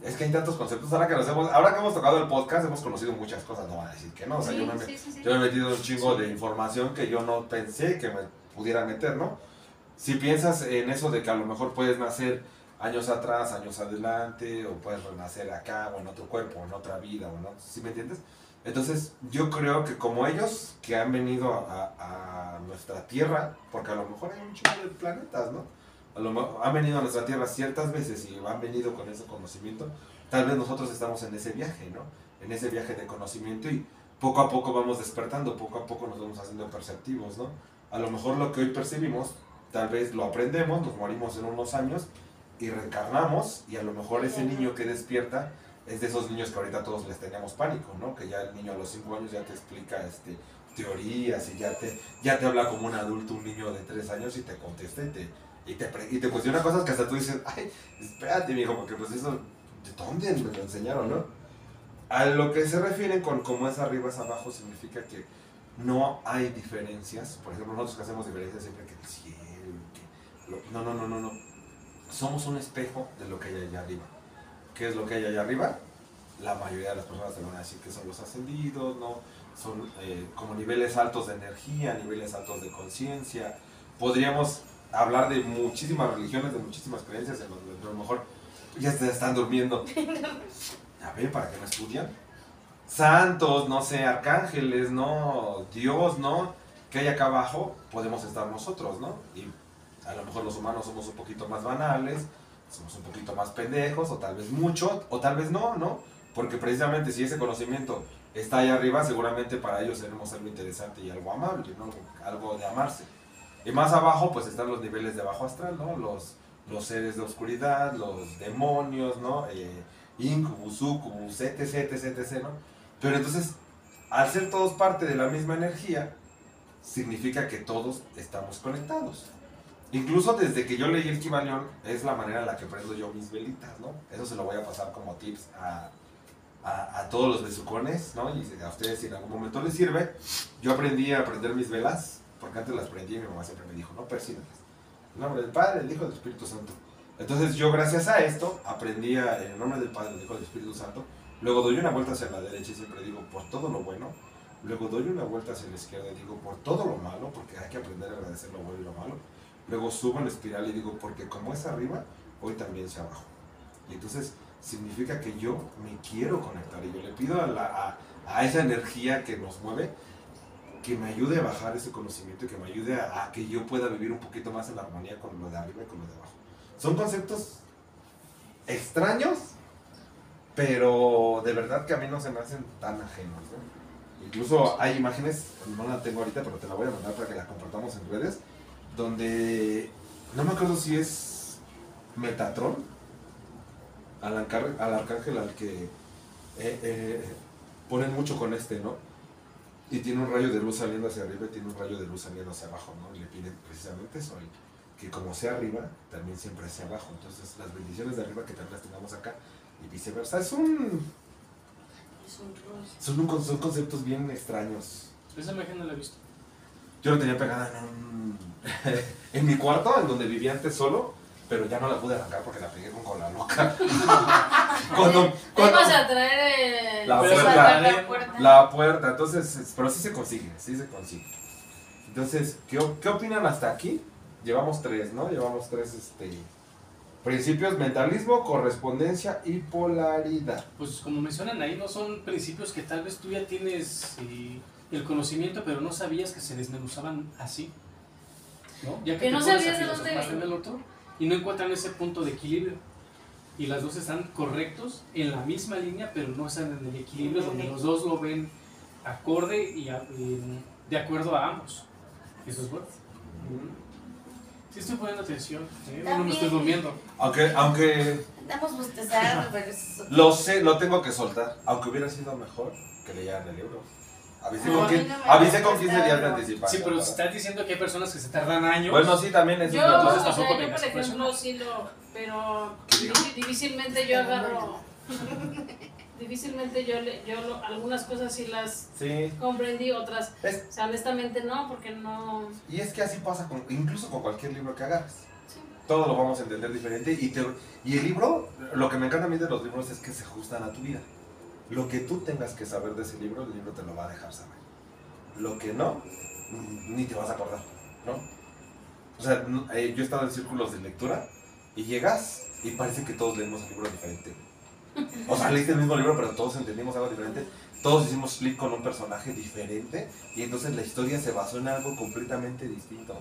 Es que hay tantos conceptos, ahora que, nos hemos, ahora que hemos tocado el podcast hemos conocido muchas cosas, no van a decir que no, o sea, Sí, yo me, sí, sí, sí. yo me he metido un chingo de información que yo no pensé que me pudiera meter, ¿no? Si piensas en eso de que a lo mejor puedes nacer años atrás, años adelante, o puedes renacer acá, o en otro cuerpo, o en otra vida, o no, ¿sí me entiendes? Entonces, yo creo que como ellos que han venido a, a nuestra Tierra, porque a lo mejor hay un chingo de planetas, ¿no? A lo mejor han venido a nuestra Tierra ciertas veces y han venido con ese conocimiento, tal vez nosotros estamos en ese viaje, ¿no? En ese viaje de conocimiento y poco a poco vamos despertando, poco a poco nos vamos haciendo perceptivos, ¿no? A lo mejor lo que hoy percibimos, tal vez lo aprendemos, nos morimos en unos años y reencarnamos y a lo mejor ese niño que despierta es de esos niños que ahorita todos les teníamos pánico, ¿no? Que ya el niño a los 5 años ya te explica este, teorías y ya te, ya te habla como un adulto, un niño de 3 años y te contesta y te, y te, y te cuestiona cosas que hasta tú dices, ay, espérate, mijo, porque pues eso ¿de dónde me lo enseñaron, no? A lo que se refieren con cómo es arriba es abajo significa que no hay diferencias. Por ejemplo, nosotros que hacemos diferencias siempre que el cielo, que lo- no, no, no, no, no. Somos un espejo de lo que hay allá arriba. ¿Qué es lo que hay allá arriba? La mayoría de las personas te van a decir que son los ascendidos, ¿no? Son eh, como niveles altos de energía, niveles altos de conciencia. Podríamos hablar de muchísimas religiones, de muchísimas creencias, en donde a lo mejor ya se están durmiendo. A ver, ¿para qué no estudian? Santos, no sé, arcángeles, ¿no? Dios, ¿no? Que hay acá abajo, podemos estar nosotros, ¿no? Y a lo mejor los humanos somos un poquito más banales, somos un poquito más pendejos, o tal vez mucho, o tal vez no, ¿no? Porque precisamente si ese conocimiento está ahí arriba, seguramente para ellos tenemos algo interesante y algo amable, ¿no? Algo de amarse. Y más abajo, pues están los niveles de bajo astral, ¿no? Los, los seres de oscuridad, los demonios, ¿no? Eh, incubus, sucubus, etc, etc, etc, ¿no? Pero entonces, al ser todos parte de la misma energía, significa que todos estamos conectados. Incluso desde que yo leí el Kibalión, es la manera en la que prendo yo mis velitas, ¿no? Eso se lo voy a pasar como tips a, a, todos los besucones, ¿no? Y a ustedes si en algún momento les sirve. Yo aprendí a prender mis velas, porque antes las prendí y mi mamá siempre me dijo, no persínales. En nombre del Padre, del Hijo y del Espíritu Santo. Entonces yo gracias a esto aprendí a, en el nombre del Padre, del Hijo del Espíritu Santo. Luego doy una vuelta hacia la derecha y siempre digo por todo lo bueno. Luego doy una vuelta hacia la izquierda y digo por todo lo malo, porque hay que aprender a agradecer lo bueno y lo malo. Luego subo en espiral y digo porque como es arriba, hoy también es abajo. Y entonces significa que yo me quiero conectar y yo le pido a, la- a- a esa energía que nos mueve que me ayude a bajar ese conocimiento y que me ayude a, a que yo pueda vivir un poquito más en armonía con lo de arriba y con lo de abajo. Son conceptos extraños, pero de verdad que a mí no se me hacen tan ajenos. ¿no? Incluso hay imágenes, no la tengo ahorita, pero te la voy a mandar para que la compartamos en redes, donde no me acuerdo si es Metatron, al, al arcángel al que eh, eh, ponen mucho con este, ¿no? Y tiene un rayo de luz saliendo hacia arriba y tiene un rayo de luz saliendo hacia abajo, ¿no? Y le piden precisamente eso, que como sea arriba, también siempre sea abajo. Entonces, las bendiciones de arriba que también tengamos acá y viceversa. Es un, Es un rostro. son, un son conceptos bien extraños. Esa imagen no la he visto. Yo la tenía pegada en, un- en mi cuarto, en donde vivía antes solo, pero ya no la pude arrancar porque la pegué con cola loca. cuando, cuando- ibas a traer el- La puerta. la puerta. la puerta, entonces, es- pero sí se consigue, sí se consigue. Entonces, ¿qué, qué opinan hasta aquí? Llevamos tres, ¿no? Llevamos tres este, principios, mentalismo, correspondencia y polaridad. Pues como mencionan ahí, no son principios que tal vez tú ya tienes eh, el conocimiento, pero no sabías que se desmenuzaban así. ¿no? Ya Que te no sabías de dónde- en el otro y no encuentran ese punto de equilibrio. Y las dos están correctos en la misma línea, pero no están en el equilibrio donde los dos lo ven acorde y a- y de acuerdo a ambos. Eso es bueno. Sí estoy poniendo atención, ¿eh? no me estoy durmiendo. Aunque, aunque Estamos bostezando, pero es... lo sé, lo tengo que soltar. Aunque hubiera sido mejor que leyeran el libro. Avisé, No, con, quin- no avisé con gusta 15 días de anticipación. Sí, pero si estás diciendo que hay personas que se tardan años. Bueno, sí, también es Yo, una o cosa. Entonces sea, tampoco yo por ejemplo sí lo, pero difícilmente yo agarro, difícilmente yo, le- yo lo- algunas cosas sí las Sí. comprendí, otras, Es- o sea, honestamente no, porque no, y es que así pasa con, incluso con cualquier libro que agarres. Todo lo vamos a entender diferente. Y, te- y el libro, lo que me encanta a mí de los libros es que se ajustan a tu vida. Lo que tú tengas que saber de ese libro, el libro te lo va a dejar saber. Lo que no, ni te vas a acordar, ¿no? O sea, eh, yo he estado en círculos de lectura y llegas y parece que todos leemos el libro diferente. O sea, leíste el mismo libro, pero todos entendimos algo diferente. Todos hicimos clic con un personaje diferente y entonces la historia se basó en algo completamente distinto.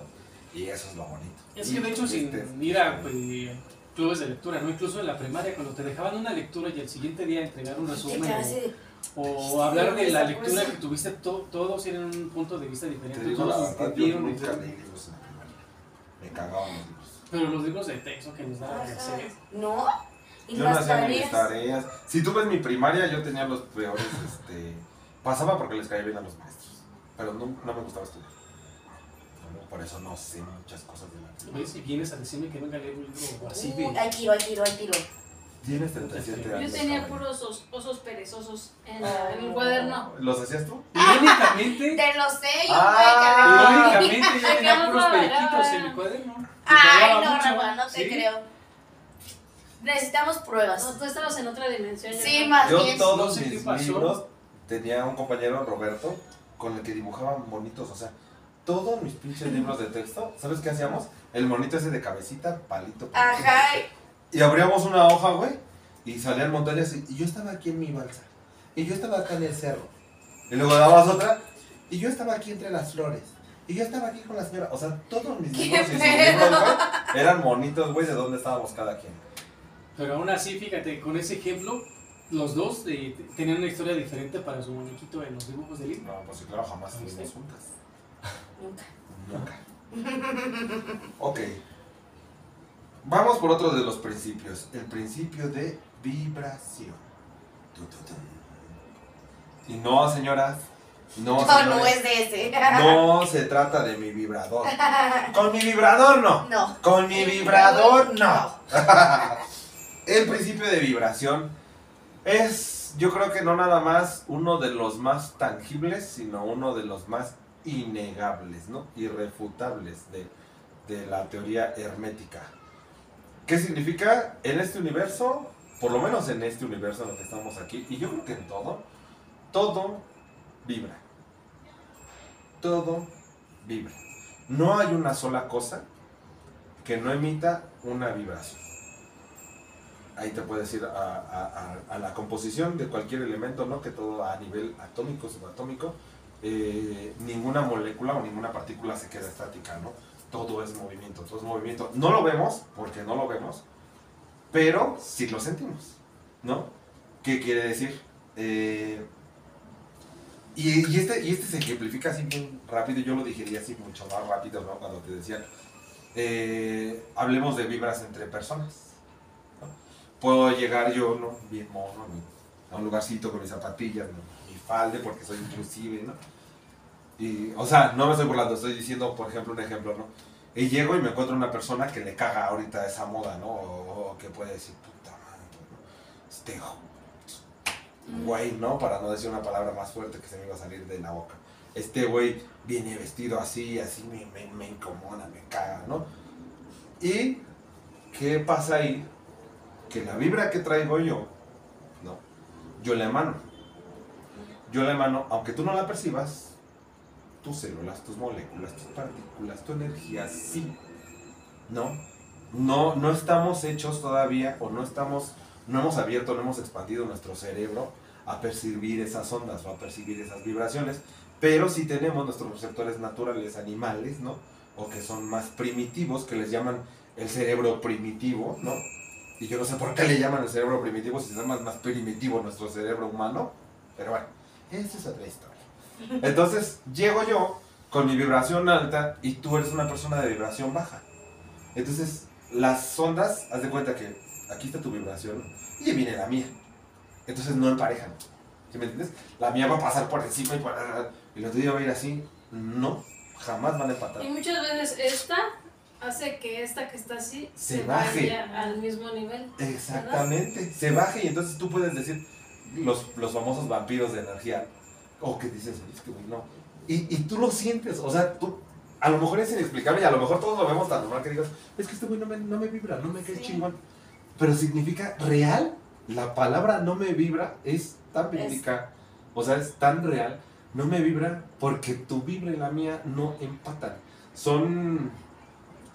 Y eso es lo bonito. Es que de hecho, sin Este, ir a eh, clubes de lectura, ¿no? Incluso en la primaria, cuando te dejaban una lectura y el siguiente día entregar un resumen o, hablar de la lectura que tuviste, to- todos eran un punto de vista Te diferente. digo Todos verdad, yo entendieron, nunca leí libros en la primaria. Me cagaban los libros. Pero los libros de texto que nos daban. ¿No? ¿Y Yo no hacía mis tareas? Si tú ves mi primaria, yo tenía los peores, este... Pasaba porque les caía bien a los maestros. Pero no, no me gustaba estudiar. No, por eso no sé muchas cosas de la vienes a decirme que venga a leer un libro así de... Uy, hay tiro, hay tiro, hay tiro. Tienes 37 Yo años. tenía cabrón. puros os- osos perezosos en, en el cuaderno. ¿Los hacías tú? Irónicamente, Te lo sé, yo Ah. irónicamente yo tenía puros periquitos en mi cuaderno. Ay, no, mucho. Rafa, no te Sí. creo. Necesitamos No, pruebas. tú estabas en otra dimensión. Sí, no. más Yo bien. todos No sé mis libros tenía un compañero, Roberto, con el que dibujaban bonitos, o sea, todos mis pinches libros de texto, ¿sabes qué hacíamos? El monito ese de cabecita, palito. palito. Ajá. Y abríamos una hoja, güey, y salían montañas, y, y yo estaba aquí en mi balsa, y yo estaba acá en el cerro, y luego dabas otra, y yo estaba aquí entre las flores, y yo estaba aquí con la señora, o sea, todos mis ¿Qué libros y libros, eran monitos, güey, de dónde estábamos cada quien. Pero aún así, fíjate, con ese ejemplo, los dos eh, tenían una historia diferente para su muñequito en los dibujos del libro. No, pues sí, claro, jamás estuvimos juntas. Nunca. Nunca. Ok. Vamos por otro de los principios. El principio de vibración. Tu, tu, tu. Y no, señoras. No, No, no es de ese. no se trata de mi vibrador. Con mi vibrador no. No. Con mi vibrador no. El principio de vibración es, yo creo que no nada más uno de los más tangibles, sino uno de los más innegables, ¿no? Irrefutables de, de la teoría hermética. ¿Qué significa? En este universo, por lo menos en este universo en el que estamos aquí, y yo creo que en todo, todo vibra. Todo vibra. No hay una sola cosa que no emita una vibración. Ahí te puedes ir a, la composición de cualquier elemento, ¿no? Que todo a nivel atómico, subatómico, eh, ninguna molécula o ninguna partícula se queda estática, ¿no? Todo es movimiento, todo es movimiento. No lo vemos, porque no lo vemos, pero sí lo sentimos, ¿no? ¿Qué quiere decir? Eh, y, este, y este se ejemplifica así bien rápido, yo lo digería así mucho más rápido, ¿no? Cuando te decía, eh, hablemos de vibras entre personas. Puedo llegar yo, ¿no? Bien mono, ¿no? a un lugarcito con mis zapatillas, ¿no? mi falde, porque soy inclusive, ¿no? Y, o sea, no me estoy burlando, estoy diciendo, por ejemplo, un ejemplo, ¿no? Y llego y me encuentro una persona que le caga ahorita esa moda, ¿no? O, que puede decir, puta madre, ¿no? Este güey, ¿no? Para no decir una palabra más fuerte que se me iba a salir de la boca. Este güey viene vestido así, así me, me incomoda, me caga, ¿no? Y, ¿qué pasa ahí? Que la vibra que traigo yo, ¿no? Yo la emano. Yo la emano, aunque tú no la percibas, tus células, tus moléculas, tus partículas, tu energía, sí. ¿No? No, no estamos hechos todavía, o no estamos, no hemos abierto, no hemos expandido nuestro cerebro a percibir esas ondas o a percibir esas vibraciones, pero sí tenemos nuestros receptores naturales animales, ¿no? O que son más primitivos, que les llaman el cerebro primitivo, ¿no? Y yo no sé por qué le llaman el cerebro primitivo si es más, más primitivo nuestro cerebro humano, pero bueno, esa es otra historia. Entonces, llego yo con mi vibración alta y tú eres una persona de vibración baja. Entonces, las ondas, haz de cuenta que aquí está tu vibración y viene la mía. Entonces no emparejan. ¿Sí me entiendes? La mía va a pasar por encima y por y la tuya va a ir así. No, jamás van a empatar. Y muchas veces esta hace que esta que está así Se baje. vaya al mismo nivel. Exactamente. Se baje y entonces tú puedes decir los, los famosos vampiros de energía. O que dices, es que no. Y, y tú lo sientes, o sea, tú, a lo mejor es inexplicable y a lo mejor todos lo vemos tan normal que digas, es que este güey no me, no me vibra, no me cae Sí. chingón. Pero significa real, la palabra no me vibra es tan verídica, o sea, es tan real, no me vibra porque tu vibra y la mía no empatan. Son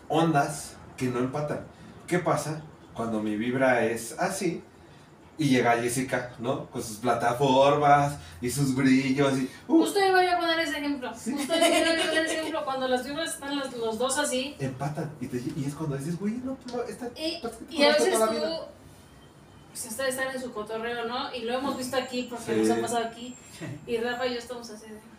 ondas que no empatan. ¿Qué pasa cuando mi vibra es así? Y llega Jessica, ¿no? Con sus plataformas y sus brillos y... ¡uh! Justo yo voy a poner ese ejemplo. Justo yo voy a poner ese ejemplo. Cuando las vibras están los, los dos así. empatan. Y, te- y es cuando dices, güey, no, no, esta... Y, y a veces tú. la vida". Pues está estar en su cotorreo, ¿no? Y lo hemos visto aquí porque Sí. nos ha pasado aquí. Y Rafa y yo estamos así. de-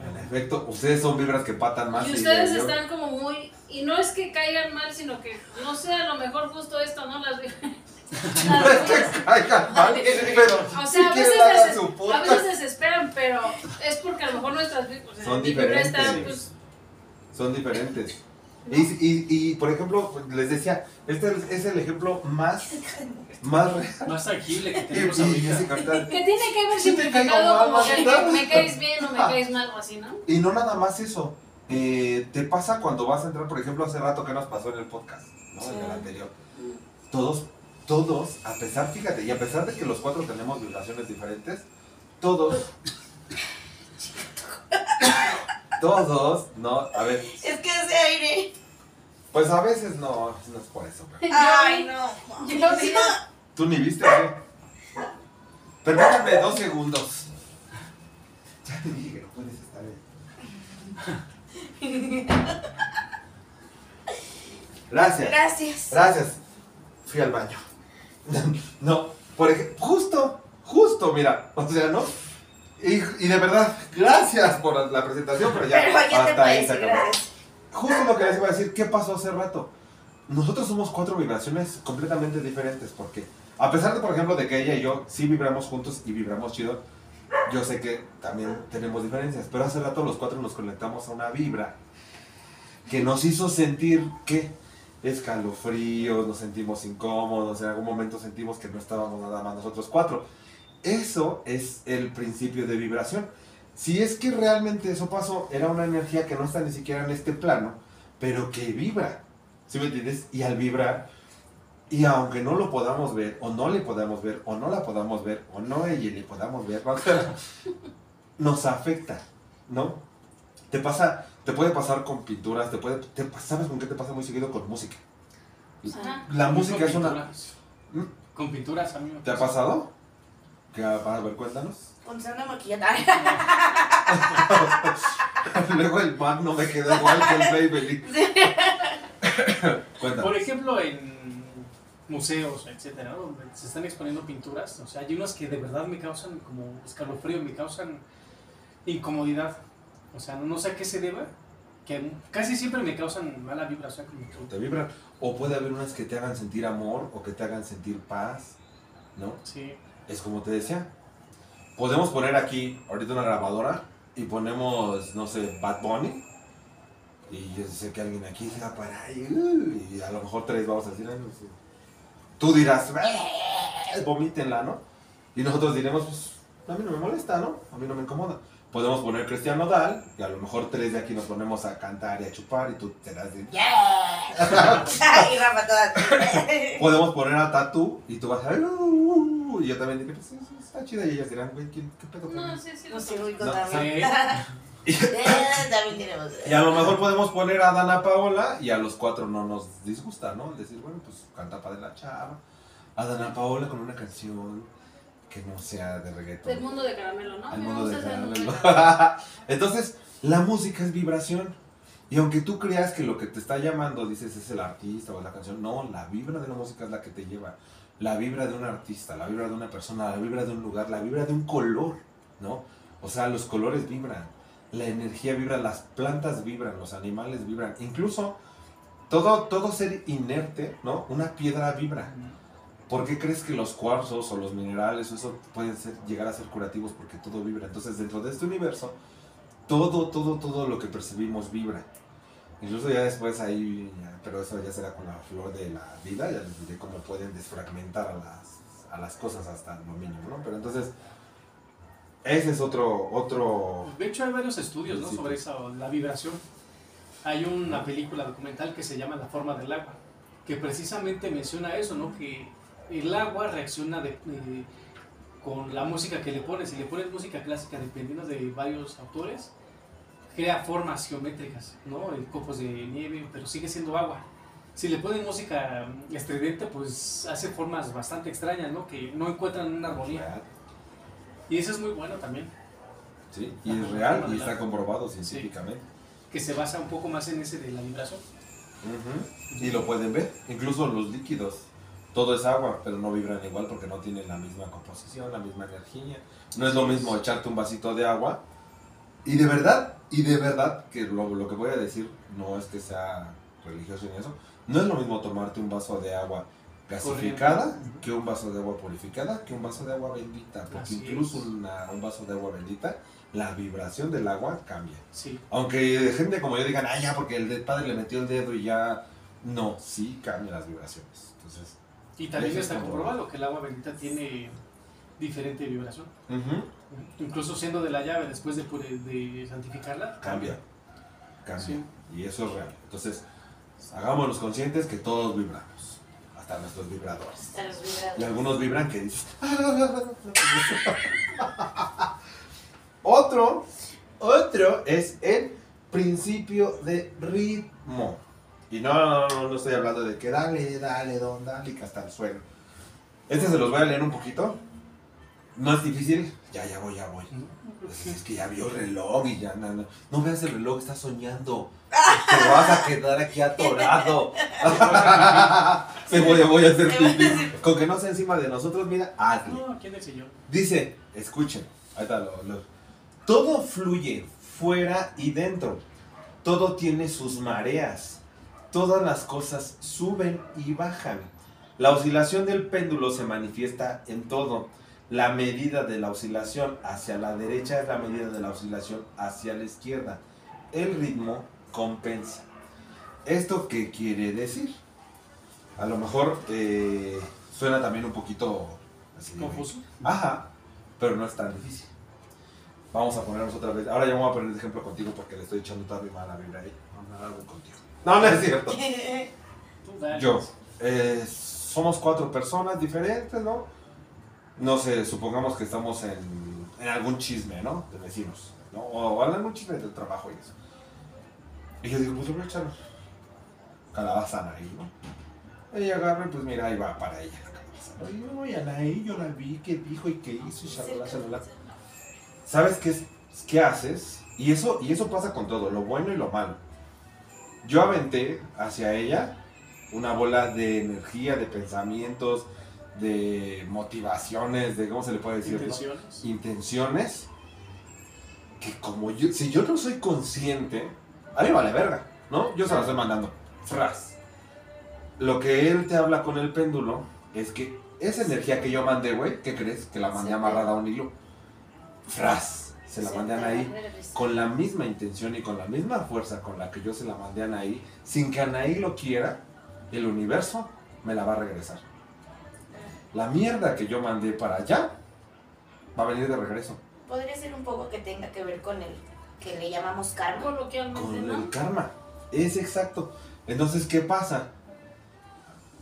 En efecto, ustedes son vibras que empatan más. Y y ustedes yo- están como muy. Y no es que caigan mal, sino que no sé, a lo mejor justo esto, ¿no? Las vibras. No es que caigan mal, pero O si sea, a veces, des- a veces desesperan, pero es porque a lo mejor nuestras vi- o sea, Son diferentes. pues, Son diferentes. Y, y, y, por ejemplo, pues, les decía, este es- el ejemplo más, más real. Más tangible que Y, tenemos y ahorita. Jessica, ahorita- Que tiene que ver Sí te caigo como me caes bien o me caes mal o así, ¿no? Y no nada más eso. eh, te pasa cuando vas a entrar, por ejemplo, hace rato que nos pasó en el podcast, ¿no? En el Sí. anterior. Todos, todos, a pesar, fíjate, y a pesar de que los cuatro tenemos vibraciones diferentes, todos. todos, no, a ver, Es que ese aire. pues a veces no, no es por eso. pero- Ay, no. Yo sí, ¿Tú ni viste qué? Permítame dos segundos. Ya te dije que no puedes estar ahí. Gracias. Gracias. Gracias. Fui al baño. No, por ejemplo, justo, justo, mira, o sea, ¿no? Y, y de verdad, gracias por la presentación, pero ya Pero ya te hasta ahí se acabó. Justo lo que les iba a decir, ¿qué pasó hace rato? Nosotros somos cuatro vibraciones completamente diferentes, porque a pesar de, por ejemplo, de que ella y yo sí vibramos juntos y vibramos chido, yo sé que también tenemos diferencias, pero hace rato los cuatro nos conectamos a una vibra que nos hizo sentir que escalofríos, nos sentimos incómodos, en algún momento sentimos que no estábamos nada más nosotros cuatro. Eso es el principio de vibración. Si es que realmente eso pasó, era una energía que no está ni siquiera en este plano, pero que vibra. ¿Sí me entiendes? Y al vibrar, y aunque no lo podamos ver, o no le podamos ver, o no la podamos ver, o no ella le podamos ver, nos afecta, ¿no? Te pasa, te puede pasar con pinturas, te puede, te- ¿sabes con qué te pasa muy seguido? Con música. Ajá. La música Con es una... pinturas. ¿Mm? Con pinturas a mí me ¿Te ha pasa. Pasado? Que, a ver, cuéntanos. Con Sandra maquillada. Luego el Mac no me queda igual que el Baby. Cuéntanos. Por ejemplo, en museos, etcétera, donde se están exponiendo pinturas, o sea, hay unas que de verdad me causan como escalofrío, me causan incomodidad. O sea, no, no sé a qué se deba, que casi siempre me causan mala vibra, o sea, como que te vibran. O puede haber unas que te hagan sentir amor o que te hagan sentir paz, ¿no? sí. Es como te decía. Podemos poner aquí ahorita una grabadora y ponemos, no sé, Bad Bunny. Y yo sé que alguien aquí se va para ahí. uh, Y a lo mejor tres vamos a decir, "Ay, no sé". Tú dirás, "Eh, vomítenla, ¿no? Y nosotros diremos, pues, a mí no me molesta, ¿no? A mí no me incomoda. Podemos poner Cristiano Dal y a lo mejor tres de aquí nos ponemos a cantar y a chupar y tú te das de... y Rafa toda. Podemos poner a Tatu y tú vas a... "Uh", y yo también diré, pues sí, sí, está chida y ellas dirán, güey, ¿quién- ¿qué pedo con No, él?". sí, sí. No lo sé, muy No, también. Sí. Eh, También tenemos. Y a lo mejor podemos poner a Dana Paola y a los cuatro no nos disgusta, ¿no? Decir, bueno, pues canta para la chava. A Dana Paola con una canción que no sea de reggaetón. Del mundo de caramelo, ¿no? Me mundo de de caramelo. Entonces, la música es vibración. Y aunque tú creas que lo que te está llamando, dices, es el artista o la canción, no, la vibra de la música es la que te lleva. La vibra de un artista, la vibra de una persona, la vibra de un lugar, la vibra de un color, ¿no? O sea, los colores vibran, la energía vibra, las plantas vibran, los animales vibran. Incluso todo, todo ser inerte, ¿no? Una piedra vibra. ¿Por qué crees que los cuarzos o los minerales o eso pueden ser, llegar a ser curativos? Porque todo vibra. Entonces, dentro de este universo, todo, todo, todo lo que percibimos vibra. Incluso ya después ahí, ya- pero eso ya será con la flor de la vida, ya les diré cómo pueden desfragmentar a las, a las cosas hasta lo mínimo, ¿no? Pero entonces, ese es otro, otro... De hecho, hay varios estudios ¿no? Sobre eso, la vibración. Hay una película documental que se llama La forma del agua, que precisamente menciona eso, ¿no? Que el agua reacciona de- de- con la música que le pones. Si le pones música clásica, dependiendo de varios autores, crea formas geométricas, ¿no? Copos de nieve, pero sigue siendo agua. Si le pones música mm, estridente, pues hace formas bastante extrañas, ¿no? Que no encuentran una armonía. Y eso es muy bueno también. Sí, y es real y está comprobado científicamente. que se basa un poco más en ese de la vibración. Ujú. Y lo pueden ver, incluso los líquidos. Todo es agua, pero no vibran igual porque no tienen la misma composición, la misma energía. No es lo mismo echarte un vasito de agua. Y de verdad, y de verdad, que lo, lo que voy a decir no es que sea religioso ni eso, no es lo mismo tomarte un vaso de agua gasificada que un vaso de agua purificada que un vaso de agua bendita. Porque Así incluso una- un vaso de agua bendita la vibración del agua cambia. Sí. Aunque gente como yo digan, ah, ya, porque el padre le metió el dedo y ya. No, sí cambian las vibraciones. Entonces, Y también está comprobado que el agua bendita tiene diferente vibración. ujú, Incluso siendo de la llave, después de, santificarla, cambia. Cambia. Sí. Y eso es real. Entonces, hagámonos conscientes que todos vibramos. Hasta nuestros vibradores. Hasta los vibradores. Y algunos vibran que dices. otro, otro es el principio de ritmo. Y no, no, no, no estoy hablando de que dale, dale, don, dale, que hasta el suelo. Este se los voy a leer un poquito. No es difícil. Ya, ya voy, ya voy. Pues es que ya vio el reloj y ya no, no, no veas el reloj, estás soñando. Te vas a quedar aquí atorado. Se voy, voy a hacer pipí. Con que no sea encima de nosotros, mira, hazle. No, ¿quién señor? Dice, escuchen, ahí está lo- lo- todo fluye fuera y dentro. Todo tiene sus mareas. Todas las cosas suben y bajan. La oscilación del péndulo se manifiesta en todo. La medida de la oscilación hacia la derecha es la medida de la oscilación hacia la izquierda. El ritmo compensa. ¿Esto qué quiere decir? A lo mejor eh, suena también un poquito así Confuso. Ajá, pero no es tan difícil. Vamos a ponernos otra vez. Ahora ya me voy a poner de ejemplo contigo porque le estoy echando toda mi mala vibra ahí. No, me hago contigo. No, no es cierto. Yo. eh, somos cuatro personas diferentes, ¿no? No sé, supongamos que estamos en, en algún chisme, ¿no? De vecinos, ¿no? O en algún chisme del trabajo y eso. Y yo digo, pues le voy a echar calabaza ahí, ¿no? Ella agarra y pues mira, ahí va para ella la calabaza. ¿no? Y yo voy a Anaí, yo la vi, qué dijo y qué hizo y shalala, shalala. ¿Sabes qué, es- qué haces? Y eso, y eso pasa con todo, lo bueno y lo malo. Yo aventé hacia ella una bola de energía, de pensamientos, de motivaciones, de cómo se le puede decir, ¿no? Intenciones. intenciones, que como yo, si yo no soy consciente, a mí vale verga, ¿no? Yo se la estoy mandando. Fras. Lo que él te habla con el péndulo es que esa energía que yo mandé, güey, ¿qué crees? Que la mandé amarrada a un hilo. Fras. Se la mandé a Anaí con la misma intención y con la misma fuerza con la que yo se la mandé a Anaí, sin que Anaí lo quiera, el universo me la va a regresar. La mierda que yo mandé para allá va a venir de regreso. Podría ser un poco que tenga que ver con el que le llamamos karma. Coloquialmente, Con ¿no? el karma. Es exacto. Entonces, ¿qué pasa?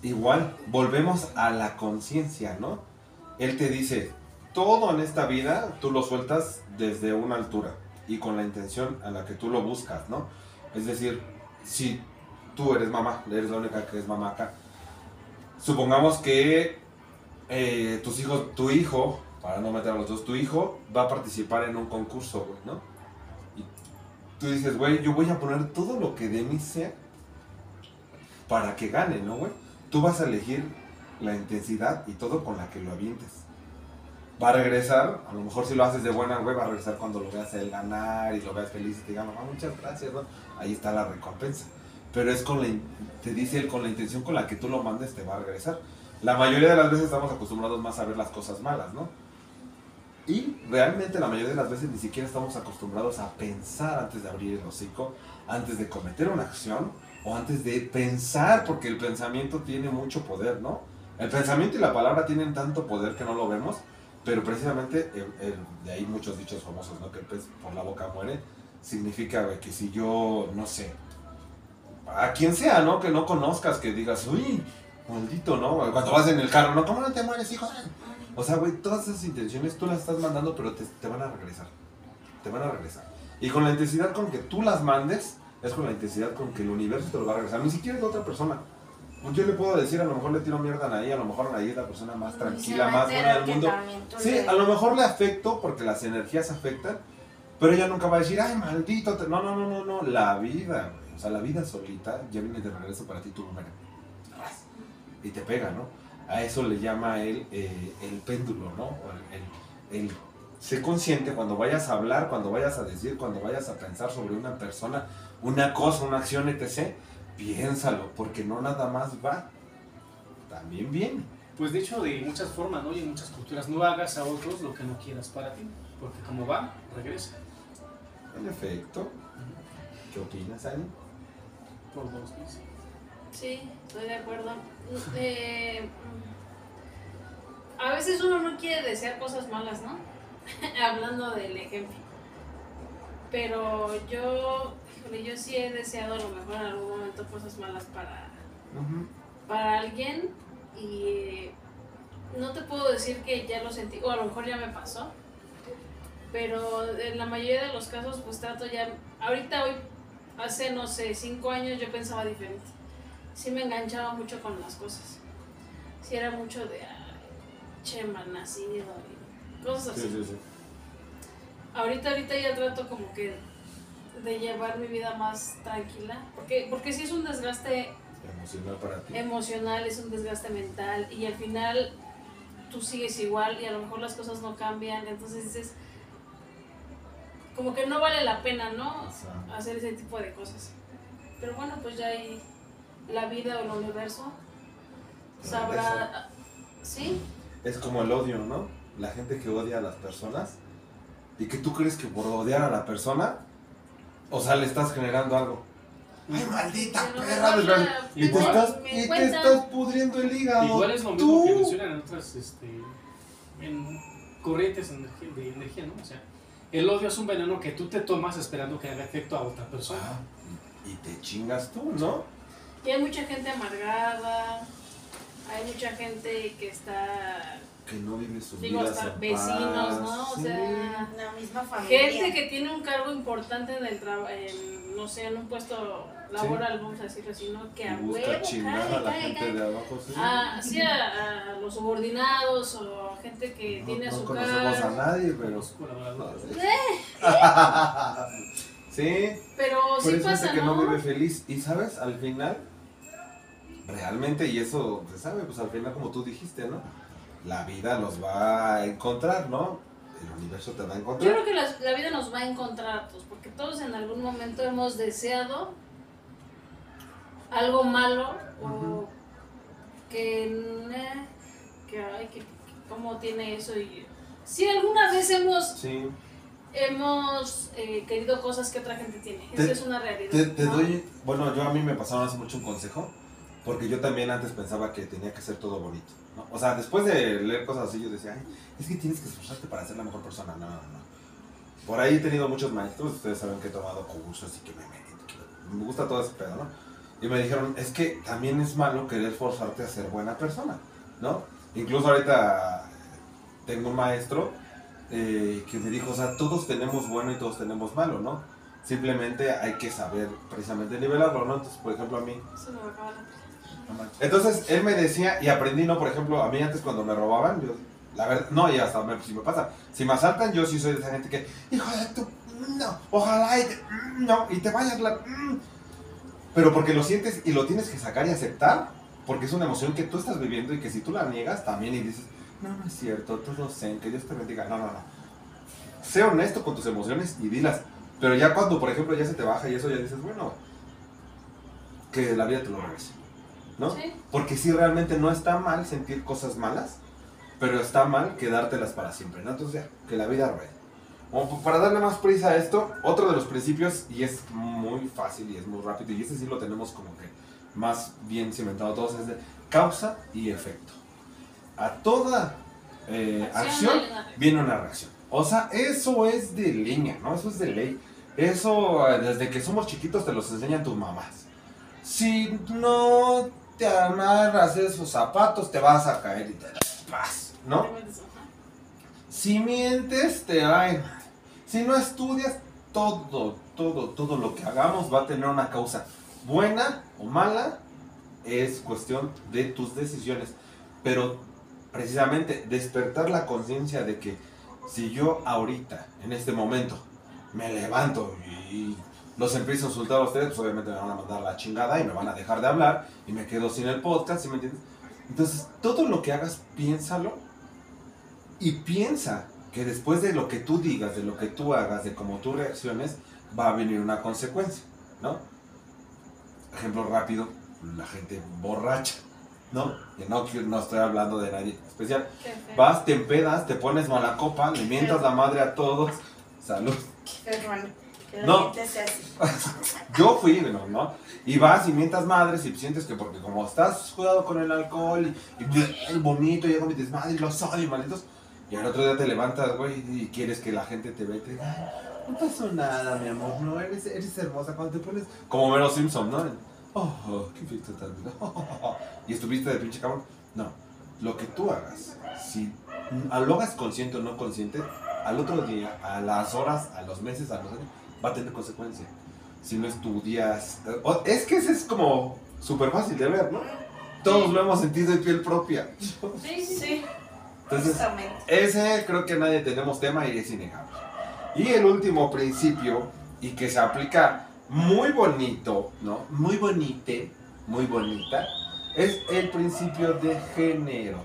Igual, volvemos a la conciencia, ¿no? Él te dice, todo en esta vida tú lo sueltas desde una altura y con la intención a la que tú lo buscas, ¿no? Es decir, si tú eres mamá, eres la única que es mamá acá, supongamos que eh, tus hijos, tu hijo, para no meter a los dos, tu hijo va a participar en un concurso, güey, ¿no? Y tú dices, güey, yo voy a poner todo lo que de mí sea para que gane, ¿no, güey? Tú vas a elegir la intensidad y todo con la que lo avientes. Va a regresar, a lo mejor si lo haces de buena, güey, va a regresar cuando lo veas él ganar y lo veas feliz y te diga, mamá, muchas gracias, ¿no? Ahí está la recompensa. Pero es con la, te dice él, con la intención con la que tú lo mandes, te va a regresar. La mayoría de las veces estamos acostumbrados más a ver las cosas malas, ¿no? Y realmente la mayoría de las veces ni siquiera estamos acostumbrados a pensar antes de abrir el hocico, antes de cometer una acción o antes de pensar, porque el pensamiento tiene mucho poder, ¿no? El pensamiento y la palabra tienen tanto poder que no lo vemos, pero precisamente de ahí muchos dichos famosos, ¿no? Que el pez por la boca muere, significa que si yo, no sé, a quien sea, ¿no? Que no conozcas, que digas, uy, maldito, ¿no? Cuando vas en el carro, ¿no? ¿Cómo no te mueres, hijo? O sea, güey, todas esas intenciones tú las estás mandando, pero te, te van a regresar. Te van a regresar. Y con la intensidad con que tú las mandes, es con la intensidad con que el universo te lo va a regresar. Ni siquiera es de otra persona. Yo le puedo decir, a lo mejor le tiro mierda a Anaí, a lo mejor Anaí es la persona más tranquila, más buena del mundo. Sí, a lo mejor le afecto porque las energías afectan, pero ella nunca va a decir, ay, maldito. te-". No, no, no, no, no. La vida, güey. O sea, la vida solita ya viene de regreso para ti, tu número. Y te pega, ¿no? A eso le llama él eh, el péndulo, ¿no? O el, el, el ser consciente cuando vayas a hablar, cuando vayas a decir, cuando vayas a pensar sobre una persona, una cosa, una acción, etc. Piénsalo, porque no nada más va, también viene. Pues de hecho, de muchas formas, ¿no? Y en muchas culturas, no hagas a otros lo que no quieras para ti. Porque como va, regresa. En efecto. ¿Qué opinas, Ani? Por dos días. Sí, estoy de acuerdo. Eh, a veces uno no quiere desear cosas malas, ¿no? Hablando del ejemplo. Pero yo, híjole, yo sí he deseado a lo mejor en algún momento cosas malas para, para alguien y eh, no te puedo decir que ya lo sentí, o a lo mejor ya me pasó, pero en la mayoría de los casos pues trato ya, ahorita hoy, hace no sé, cinco años yo pensaba diferente, sí me enganchaba mucho con las cosas, sí era mucho de, che, mal nacido y cosas así. Sí, sí, sí. Ahorita, ahorita ya trato como que de llevar mi vida más tranquila, porque, porque sí es un desgaste Emocional para ti. emocional, es un desgaste mental y al final tú sigues igual y a lo mejor las cosas no cambian, entonces dices, como que no vale la pena, ¿no? Exacto. Hacer ese tipo de cosas. Pero bueno, pues ya hay la vida o el universo sabrá, ¿sí? Es como el odio, ¿no? La gente que odia a las personas y que tú crees que por odiar a la persona, o sea, le estás generando algo. ¡Ay, maldita Pero perra! la- Y te estás, y te estás pudriendo el hígado. Igual es lo mismo Tú. que mencionan en otras este, en corrientes de energía, de energía, ¿no? O sea, el odio es un veneno que tú te tomas esperando que haga efecto a otra persona. Ah, y te chingas tú, ¿no? Y hay mucha gente amargada, hay mucha gente que está, Que no vive su digo, vida hasta vecinos, paz. ¿no? O Sí. sea, La misma familia. gente que tiene un cargo importante en el trabajo, no sé, en un puesto laboral, vamos a decirlo así, ¿no? Que Y a huevo, a la cae, gente cae. de abajo, sí. Ah, sí, a, a los subordinados o a gente que no, tiene no su conocemos a cargo. nadie, pero... Los colaboradores. sí, Pero por sí eso pasa, gente que no ¿no? vive feliz. Y sabes, al final, realmente, y eso se sabe, pues al final, como tú dijiste, ¿no? La vida los va a encontrar, ¿no? El universo te va a Yo encontrar. creo que las- la vida nos va a encontrar a todos, porque todos en algún momento hemos deseado algo malo o que, eh, que, ay, que, que cómo tiene eso y si alguna vez hemos Sí. hemos eh, querido cosas que otra gente tiene, Te- eso es una realidad. Te, te ¿no? doy, bueno, yo a mí me pasaron hace mucho un consejo, porque yo también antes pensaba que tenía que ser todo bonito, ¿no? O sea, después de leer cosas así, yo decía, ay, es que tienes que esforzarte para ser la mejor persona. No, no, no. Por ahí he tenido muchos maestros, ustedes saben que he tomado cursos y que me, me, me gusta todo ese pedo, ¿no? Y me dijeron, es que también es malo querer forzarte a ser buena persona, ¿no? Incluso ahorita tengo un maestro eh, que me dijo, o sea, todos tenemos bueno y todos tenemos malo, ¿no? Simplemente hay que saber precisamente nivelarlo, ¿no? Entonces, por ejemplo, a mí... Se me va a acabar la-. Entonces, él me decía, y aprendí, ¿no? Por ejemplo, a mí antes cuando me robaban, yo... La verdad, no, y hasta me, si me pasa. Si me asaltan, yo sí soy de esa gente que, hijo de tu... No, ojalá y te, no, y te vayas la... mm". Pero porque lo sientes y lo tienes que sacar y aceptar, porque es una emoción que tú estás viviendo y que si tú la niegas también y dices, no, no es cierto, tú lo sé, que Dios te bendiga. No, no, no. Sé honesto con tus emociones y dilas. Pero ya cuando, por ejemplo, ya se te baja y eso ya dices, bueno, que la vida te lo regrese. ¿No? Sí. Porque sí, realmente no está mal sentir cosas malas, pero está mal quedártelas para siempre, ¿no? Entonces, ya, que la vida ruede. Como p- para darle más prisa a esto, otro de los principios, y es muy fácil y es muy rápido, y ese sí lo tenemos como que más bien cimentado todos, es de causa y efecto. A toda eh, acción una viene una reacción. O sea, eso es de línea, ¿no? Eso es de ley. Eso eh, desde que somos chiquitos te los enseñan tus mamás. Si no te amarras esos zapatos, te vas a caer y te paz, ¿no? Si mientes, te va a ir mal. Si no estudias, todo, todo, todo lo que hagamos va a tener una causa. Buena o mala, es cuestión de tus decisiones. Pero precisamente despertar la conciencia de que si yo ahorita, en este momento, me levanto y los empiezo a insultar a ustedes, pues obviamente me van a mandar la chingada y me van a dejar de hablar y me quedo sin el podcast, ¿sí me entiendes? Entonces, todo lo que hagas, piénsalo y piensa que después de lo que tú digas, de lo que tú hagas, de cómo tú reacciones, va a venir una consecuencia, ¿no? Ejemplo rápido, la gente borracha, ¿no? Y no, estoy hablando de nadie especial. Qué. Vas, te empedas, te pones mala copa, le mientas la madre a todos. Salud. Hermano, que la No. gente. Yo fui, ¿no? ¿no? Y vas y mientas madres y sientes que porque como estás cuidado con el alcohol y, y el bonito, y desmadre y los odio, malditos. Y al otro día te levantas, güey, y quieres que la gente te vea y te diga, "Ay, no pasó nada, mi amor, no, eres, eres hermosa cuando te pones como Mero Simpson, ¿no? Oh, oh, qué efecto tan Y estuviste de pinche cabrón. No, lo que tú hagas, si lo hagas consciente o no consciente, al otro día, a las horas, a los meses, a los años, va a tener consecuencias. Si no estudias. Es que ese es como súper fácil de ver, ¿no? Todos lo hemos sentido en piel propia. Sí, sí, Entonces, ese creo que nadie tenemos tema y es innegable. Y el último principio, y que se aplica muy bonito, ¿no? Muy bonite, muy bonita, es el principio de género.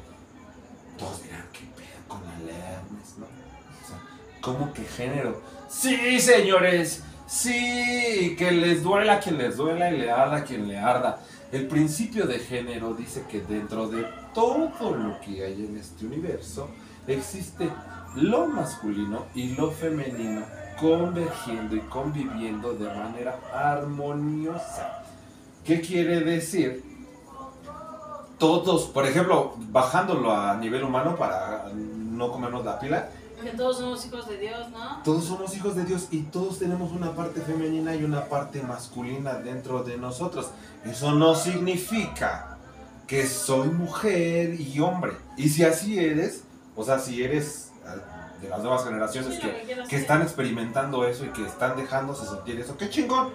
Todos dirán, ¿qué pedo con alermes, no? O sea, ¿cómo que género? Sí, señores, sí, que les duela a quien les duela y le arda a quien le arda. El principio de género dice que dentro de todo lo que hay en este universo existe lo masculino y lo femenino convergiendo y conviviendo de manera armoniosa. ¿Qué quiere decir? Todos, por ejemplo, bajándolo a nivel humano para no comernos la pila, Todos somos hijos de Dios, ¿no? todos somos hijos de Dios y todos tenemos una parte femenina y una parte masculina dentro de nosotros. Eso no significa que soy mujer y hombre. Y si así eres, o sea, si eres ah, de las nuevas generaciones Sí, que, que que están experimentando eso y que están dejándose sentir eso, qué chingón.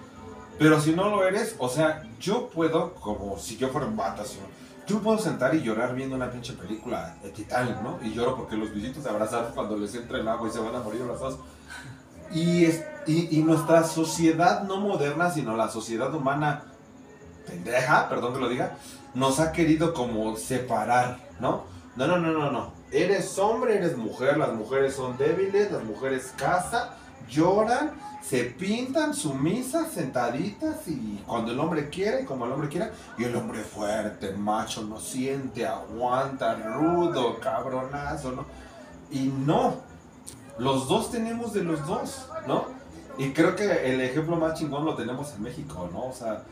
Pero si no lo eres, o sea, yo puedo, como si yo fuera un vato. Yo puedo sentar y llorar viendo una pinche película de ¿no? Y lloro porque los visitos se abrazan cuando les entra el agua y se van a morir abrazados. Y, es, y, y nuestra sociedad no moderna, sino la sociedad humana pendeja, perdón que lo diga, nos ha querido como separar, ¿no? No, no, no, no, no. Eres hombre, eres mujer, las mujeres son débiles, las mujeres cazan, lloran, se pintan sumisas, sentaditas y cuando el hombre quiere, como el hombre quiera, y el hombre fuerte, macho, no siente, aguanta, rudo, cabronazo, ¿no? Y no, los dos tenemos de los dos, ¿no? Y creo que el ejemplo más chingón lo tenemos en México, ¿no? O sea,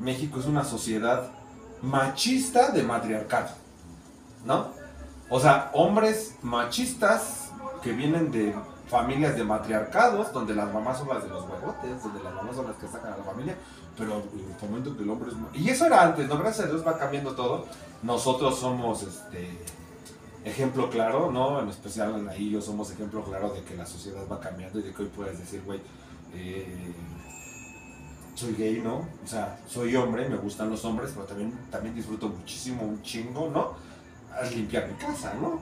México es una sociedad machista de matriarcado, ¿no? O sea, hombres machistas que vienen de familias de matriarcados, donde las mamás son las de los huevotes, donde las mamás son las que sacan a la familia, pero en el momento que el hombre es... Y eso era antes, ¿no? Gracias a Dios va cambiando todo. Nosotros somos, este, ejemplo claro, ¿no? En especial ahí yo somos ejemplo claro de que la sociedad va cambiando y de que hoy puedes decir, güey, eh, soy gay, ¿no? O sea, soy hombre, me gustan los hombres, pero también, también disfruto muchísimo, un chingo, ¿no? Al limpiar mi casa, ¿no?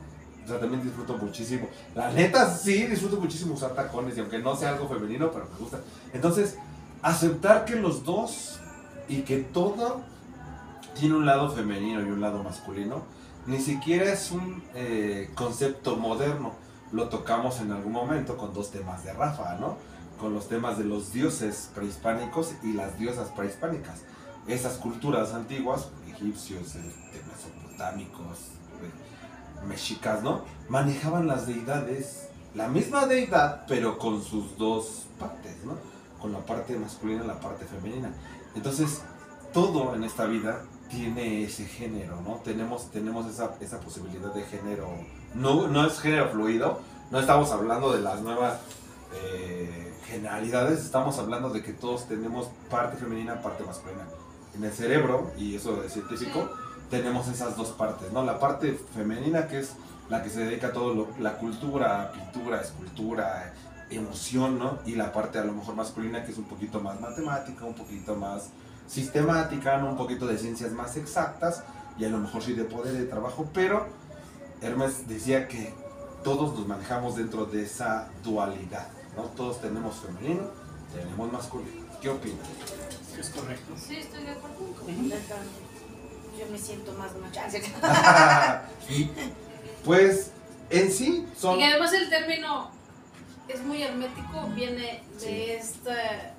O sea, también disfruto muchísimo. La neta, sí, disfruto muchísimo usar tacones, y aunque no sea algo femenino, pero me gusta. Entonces, aceptar que los dos y que todo tiene un lado femenino y un lado masculino, ni siquiera es un eh, concepto moderno. Lo tocamos en algún momento con dos temas de Rafa, ¿no? Con los temas de los dioses prehispánicos y las diosas prehispánicas. Esas culturas antiguas, egipcios, este, mesopotámicos, eh, mexicas, ¿no? Manejaban las deidades, la misma deidad, pero con sus dos partes, ¿no? Con la parte masculina y la parte femenina. Entonces, todo en esta vida tiene ese género, ¿no? Tenemos, tenemos esa, esa posibilidad de género. No, no es género fluido, no estamos hablando de las nuevas eh, generalidades, estamos hablando de que todos tenemos parte femenina, parte masculina. En el cerebro, y eso es científico, tenemos esas dos partes, ¿no? La parte femenina que es la que se dedica a todo lo, la cultura, pintura, escultura, emoción, ¿no? Y la parte a lo mejor masculina que es un poquito más matemática, un poquito más sistemática, ¿no? un poquito de ciencias más exactas y a lo mejor sí de poder de trabajo, pero Hermes decía que todos nos manejamos dentro de esa dualidad, ¿no? Todos tenemos femenino, tenemos masculino. ¿Qué opinas? Es correcto. Sí, estoy de acuerdo. Completamente. Yo me siento más macha. pues en sí son Y además el término es muy hermético, viene de Sí. esta...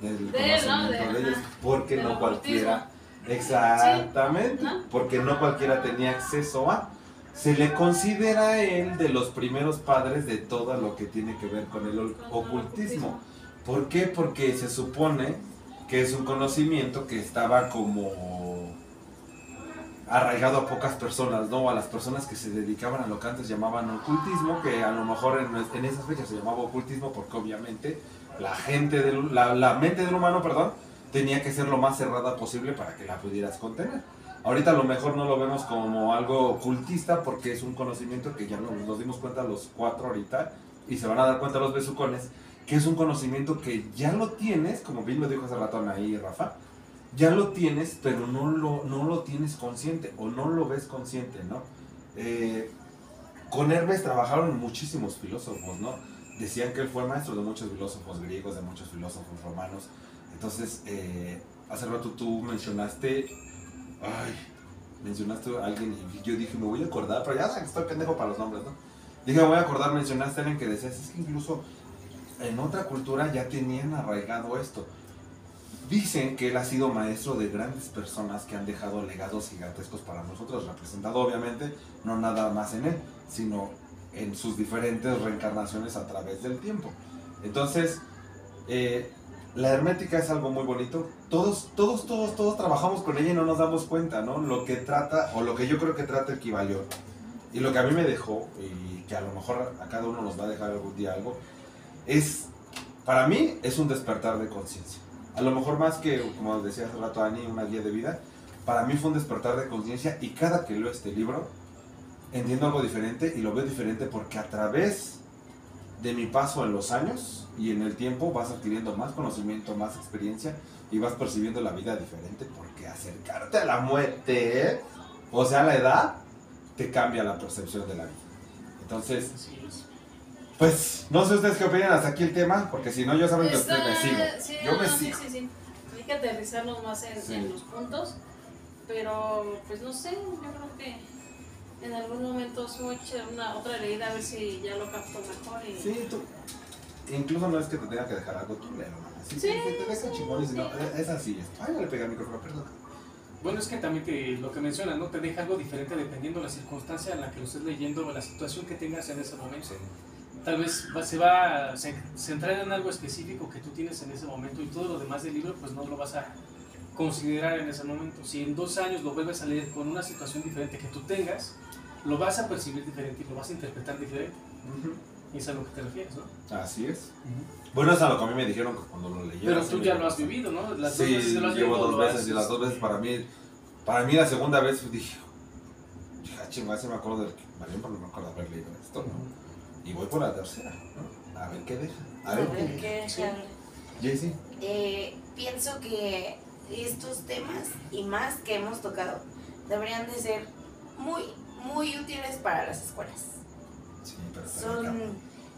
del de él, ¿no? conocimiento De- de ellos, porque no cualquiera. Exactamente, Sí. ¿No? porque no cualquiera tenía acceso a. Se le considera a él de los primeros padres de todo lo que tiene que ver con el ol- Con el ocultismo. ¿Por qué? Porque se supone que es un conocimiento que estaba como arraigado a pocas personas, ¿no? A las personas que se dedicaban a lo que antes llamaban ocultismo, que a lo mejor en, en esas fechas se llamaba ocultismo porque obviamente la gente del, la, la mente del humano, perdón, tenía que ser lo más cerrada posible para que la pudieras contener. Ahorita a lo mejor no lo vemos como algo ocultista porque es un conocimiento que ya nos, nos dimos cuenta los cuatro ahorita y se van a dar cuenta los besucones, que es un conocimiento que ya lo tienes, como bien lo dijo hace rato ahí Rafa, ya lo tienes, pero no lo, no lo tienes consciente o no lo ves consciente, ¿no? Eh, con Hermes trabajaron muchísimos filósofos, ¿no? Decían que él fue maestro de muchos filósofos griegos, de muchos filósofos romanos. Entonces, eh, hace rato tú mencionaste, ay, mencionaste a alguien y yo dije, me voy a acordar, pero ya saben que estoy pendejo para los nombres, ¿no? Dije, me voy a acordar, mencionaste a alguien que decías, es que incluso en otra cultura ya tenían arraigado esto. Dicen que él ha sido maestro de grandes personas que han dejado legados gigantescos para nosotros, representado obviamente no nada más en él, sino en sus diferentes reencarnaciones a través del tiempo. Entonces, eh, la hermética es algo muy bonito. Todos, todos, todos, todos trabajamos con ella y no nos damos cuenta, ¿no? Lo que trata, o lo que yo creo que trata el Kibalión, y lo que a mí me dejó, y que a lo mejor a cada uno nos va a dejar algún día algo, es, para mí, es un despertar de conciencia. A lo mejor más que, como decía hace rato Ani, una guía de vida, para mí fue un despertar de conciencia y cada que leo este libro, entiendo algo diferente y lo veo diferente porque a través de mi paso en los años y en el tiempo vas adquiriendo más conocimiento, más experiencia y vas percibiendo la vida diferente porque acercarte a la muerte, o sea, la edad, te cambia la percepción de la vida. Entonces. Pues, no sé ustedes qué opinan hasta aquí el tema, porque si no, yo saben que ustedes me sigo. sí, yo me no, sí, sigo. sí, sí. Hay que aterrizarnos más en, Sí. en los puntos. Pero, pues no sé, yo creo que en algún momento se voy a echar una otra leída a ver si ya lo capto mejor. Y... Sí, tú. Incluso no es que te tenga que dejar algo, tú mamá. Sí, Sí, sí, te deja sí, chingón y si no, sí. es así. Ay, no le pega el micrófono, perdón. Bueno, es que también te- lo que mencionas, ¿no? Te deja algo diferente dependiendo de la circunstancia en la que lo estés leyendo o la situación que tengas en ese momento. Tal vez se va a ce- centrar en algo específico que tú tienes en ese momento y todo lo demás del libro pues no lo vas a considerar en ese momento. Si en dos años lo vuelves a leer con una situación diferente que tú tengas, lo vas a percibir diferente y lo vas a interpretar diferente. Ujú. Y es a lo que te refieres, ¿no? Así es. Bueno, es a lo que a mí me dijeron cuando lo leí. Pero tú ya lo has vivido, ¿no? Las dos Sí, veces que lo has llevo dos lo has- veces y las dos veces para mí, para mí la segunda vez dije, "Ah, chingada, sí me acuerdo del que, pero no me acuerdo haber leído esto, ¿no? Y voy por la tercera, ¿no? A ver qué deja. A A ver ver qué qué Sí. tal. Jaycee. Eh, pienso que estos temas y más que hemos tocado deberían de ser muy, muy útiles para las escuelas. Sí, pero Son,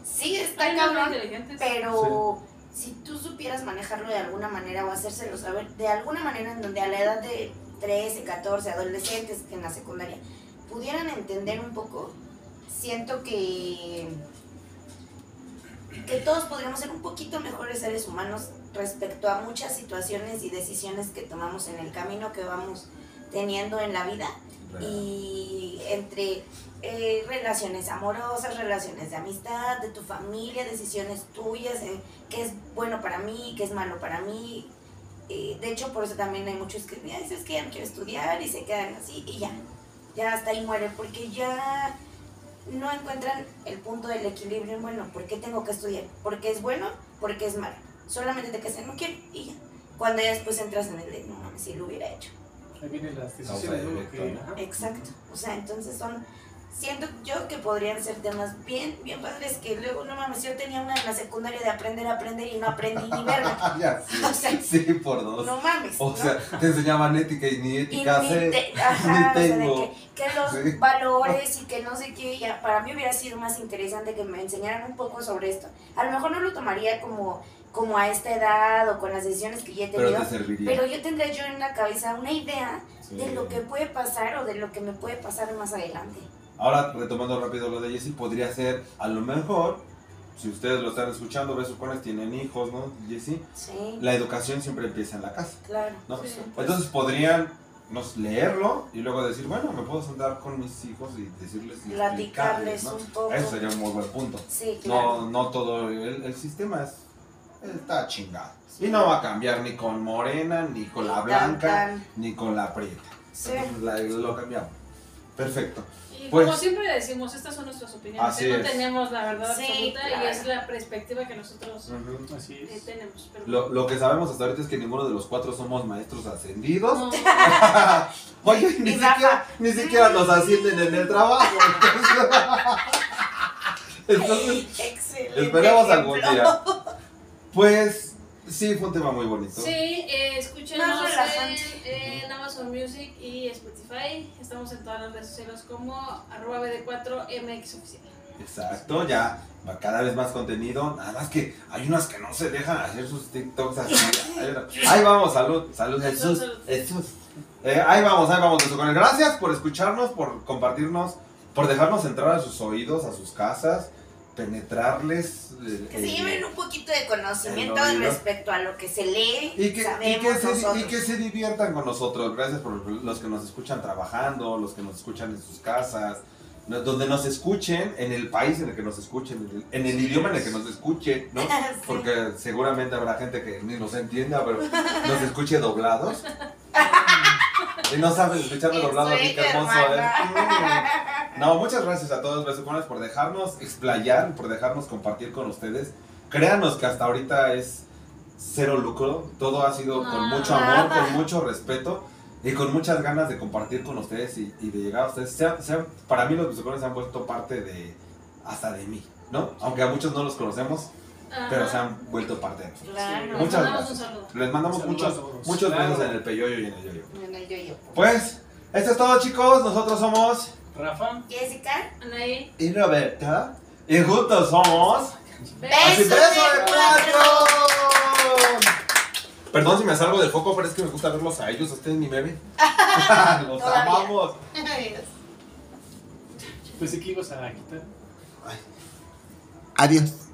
sí está cabrón, pero si tú supieras manejarlo de alguna manera o hacérselo saber de alguna manera en donde a la edad de 13, 14, adolescentes que en la secundaria pudieran entender un poco, siento que que todos podríamos ser un poquito mejores seres humanos respecto a muchas situaciones y decisiones que tomamos en el camino que vamos teniendo en la vida Real. y entre eh, relaciones amorosas, relaciones de amistad, de tu familia, decisiones tuyas, eh, qué es bueno para mí, qué es malo para mí. Eh, de hecho, por eso también hay muchos que "Ay, es que ya no quiero estudiar y se quedan así y ya, ya hasta ahí muere porque ya no encuentran el punto del equilibrio en, bueno, ¿por qué tengo que estudiar? ¿Porque es bueno? ¿Porque es malo? Solamente te casas, no quiero y ya. Cuando ya después entras en el de, no mames, si lo hubiera hecho. Ahí vienen las decisiones, Que-. Exacto. O sea, entonces son. Siento yo que podrían ser temas bien, bien padres que luego, no mames, yo tenía una en la secundaria de aprender a aprender y no aprendí ni verga. Ya, sí. O sea, Sí, por dos. no mames. o ¿no? sea, te enseñaban ética y ni y ética ni sé. te- ajá, ni o sea, de tengo. que, que los Sí. valores y que no sé qué, ya, para mí hubiera sido más interesante que me enseñaran un poco sobre esto. A lo mejor no lo tomaría como, como a esta edad o con las decisiones que ya he Pero tenido, te serviría. pero yo tendría yo en la cabeza una idea Sí. de lo que puede pasar o de lo que me puede pasar más adelante. Ahora, retomando rápido lo de Jessie, podría ser, a lo mejor, si ustedes lo están escuchando, besucones tienen hijos, ¿no? Jessy, Sí, la educación siempre empieza en la casa, claro. ¿no? Sí. Entonces podrían nos leerlo y luego decir, bueno, me puedo sentar con mis hijos y decirles y Platicarles un poco. Eso sería un muy buen punto. Sí, claro. No, no todo el, el sistema es, está chingado. Y no va a cambiar ni con morena, ni con la Tan, blanca, tan. ni con la prieta. Sí. Entonces, la- lo cambiamos. Perfecto. Y Pues- como siempre decimos, estas son nuestras opiniones. Así no es. tenemos la verdad Sí, absoluta claro. y es la perspectiva que nosotros. Así eh, es. tenemos. Pero Lo, lo que sabemos hasta ahorita es que ninguno de los cuatro somos maestros ascendidos. no, Oye, ni siquiera, ni siquiera nos ascienden en el trabajo. Entonces, Excelente. esperemos algún día. Pues, sí, fue un tema muy bonito. Sí, eh, escúchenos relajante. en, en Amazon Music y Spotify. Estamos en todas las redes sociales como arroba BD4MX oficial. Exacto, ya va cada vez más contenido. Nada más que hay unas que no se dejan hacer sus TikToks así. Ahí vamos, salud, salud, Jesús. Jesús. Eh, ahí vamos, ahí vamos. Gracias por escucharnos, por compartirnos, por dejarnos entrar a sus oídos, a sus casas, penetrarles. eh, Que se eh, lleven un poquito de conocimiento respecto a lo que se lee. Y que, y, que se, nosotros. y que se diviertan con nosotros. Gracias por los que nos escuchan trabajando, los que nos escuchan en sus casas, donde nos escuchen, en el país en el que nos escuchen, en el, en el idioma en el que nos escuchen, ¿no? Sí. Porque seguramente habrá gente que ni nos entienda, pero nos escuche doblados. Y no saben escucharme En doblado, sueño, hermoso es. hermana. Mm. No, muchas gracias a todos, besucones, por dejarnos explayar, por dejarnos compartir con ustedes. Créanos que hasta ahorita es cero lucro, todo ha sido con Ah. mucho amor, con mucho respeto y con muchas ganas de compartir con ustedes y, y de llegar a ustedes. Sean- sean- para mí los besucones se han vuelto parte de, hasta de mí, ¿no? Aunque a muchos no los conocemos, Ajá. pero se han vuelto parte de nosotros. Claro. Les Muchas mandamos gracias. Les mandamos muchos, muchos Claro. besos en el peyoyo y en el yoyo. En el yo-yo. Pues, esto es todo chicos, nosotros somos... Rafa, Jessica. Anaí. y Roberta. Y juntos somos. Besos. ¡Así ¡Beso beso de cuatro! Perdón si me salgo del foco, pero es que me gusta verlos a ellos. Ustedes ni me ven. Los Todavía. amamos. Adiós. pensé que ibas a quitar. Adiós.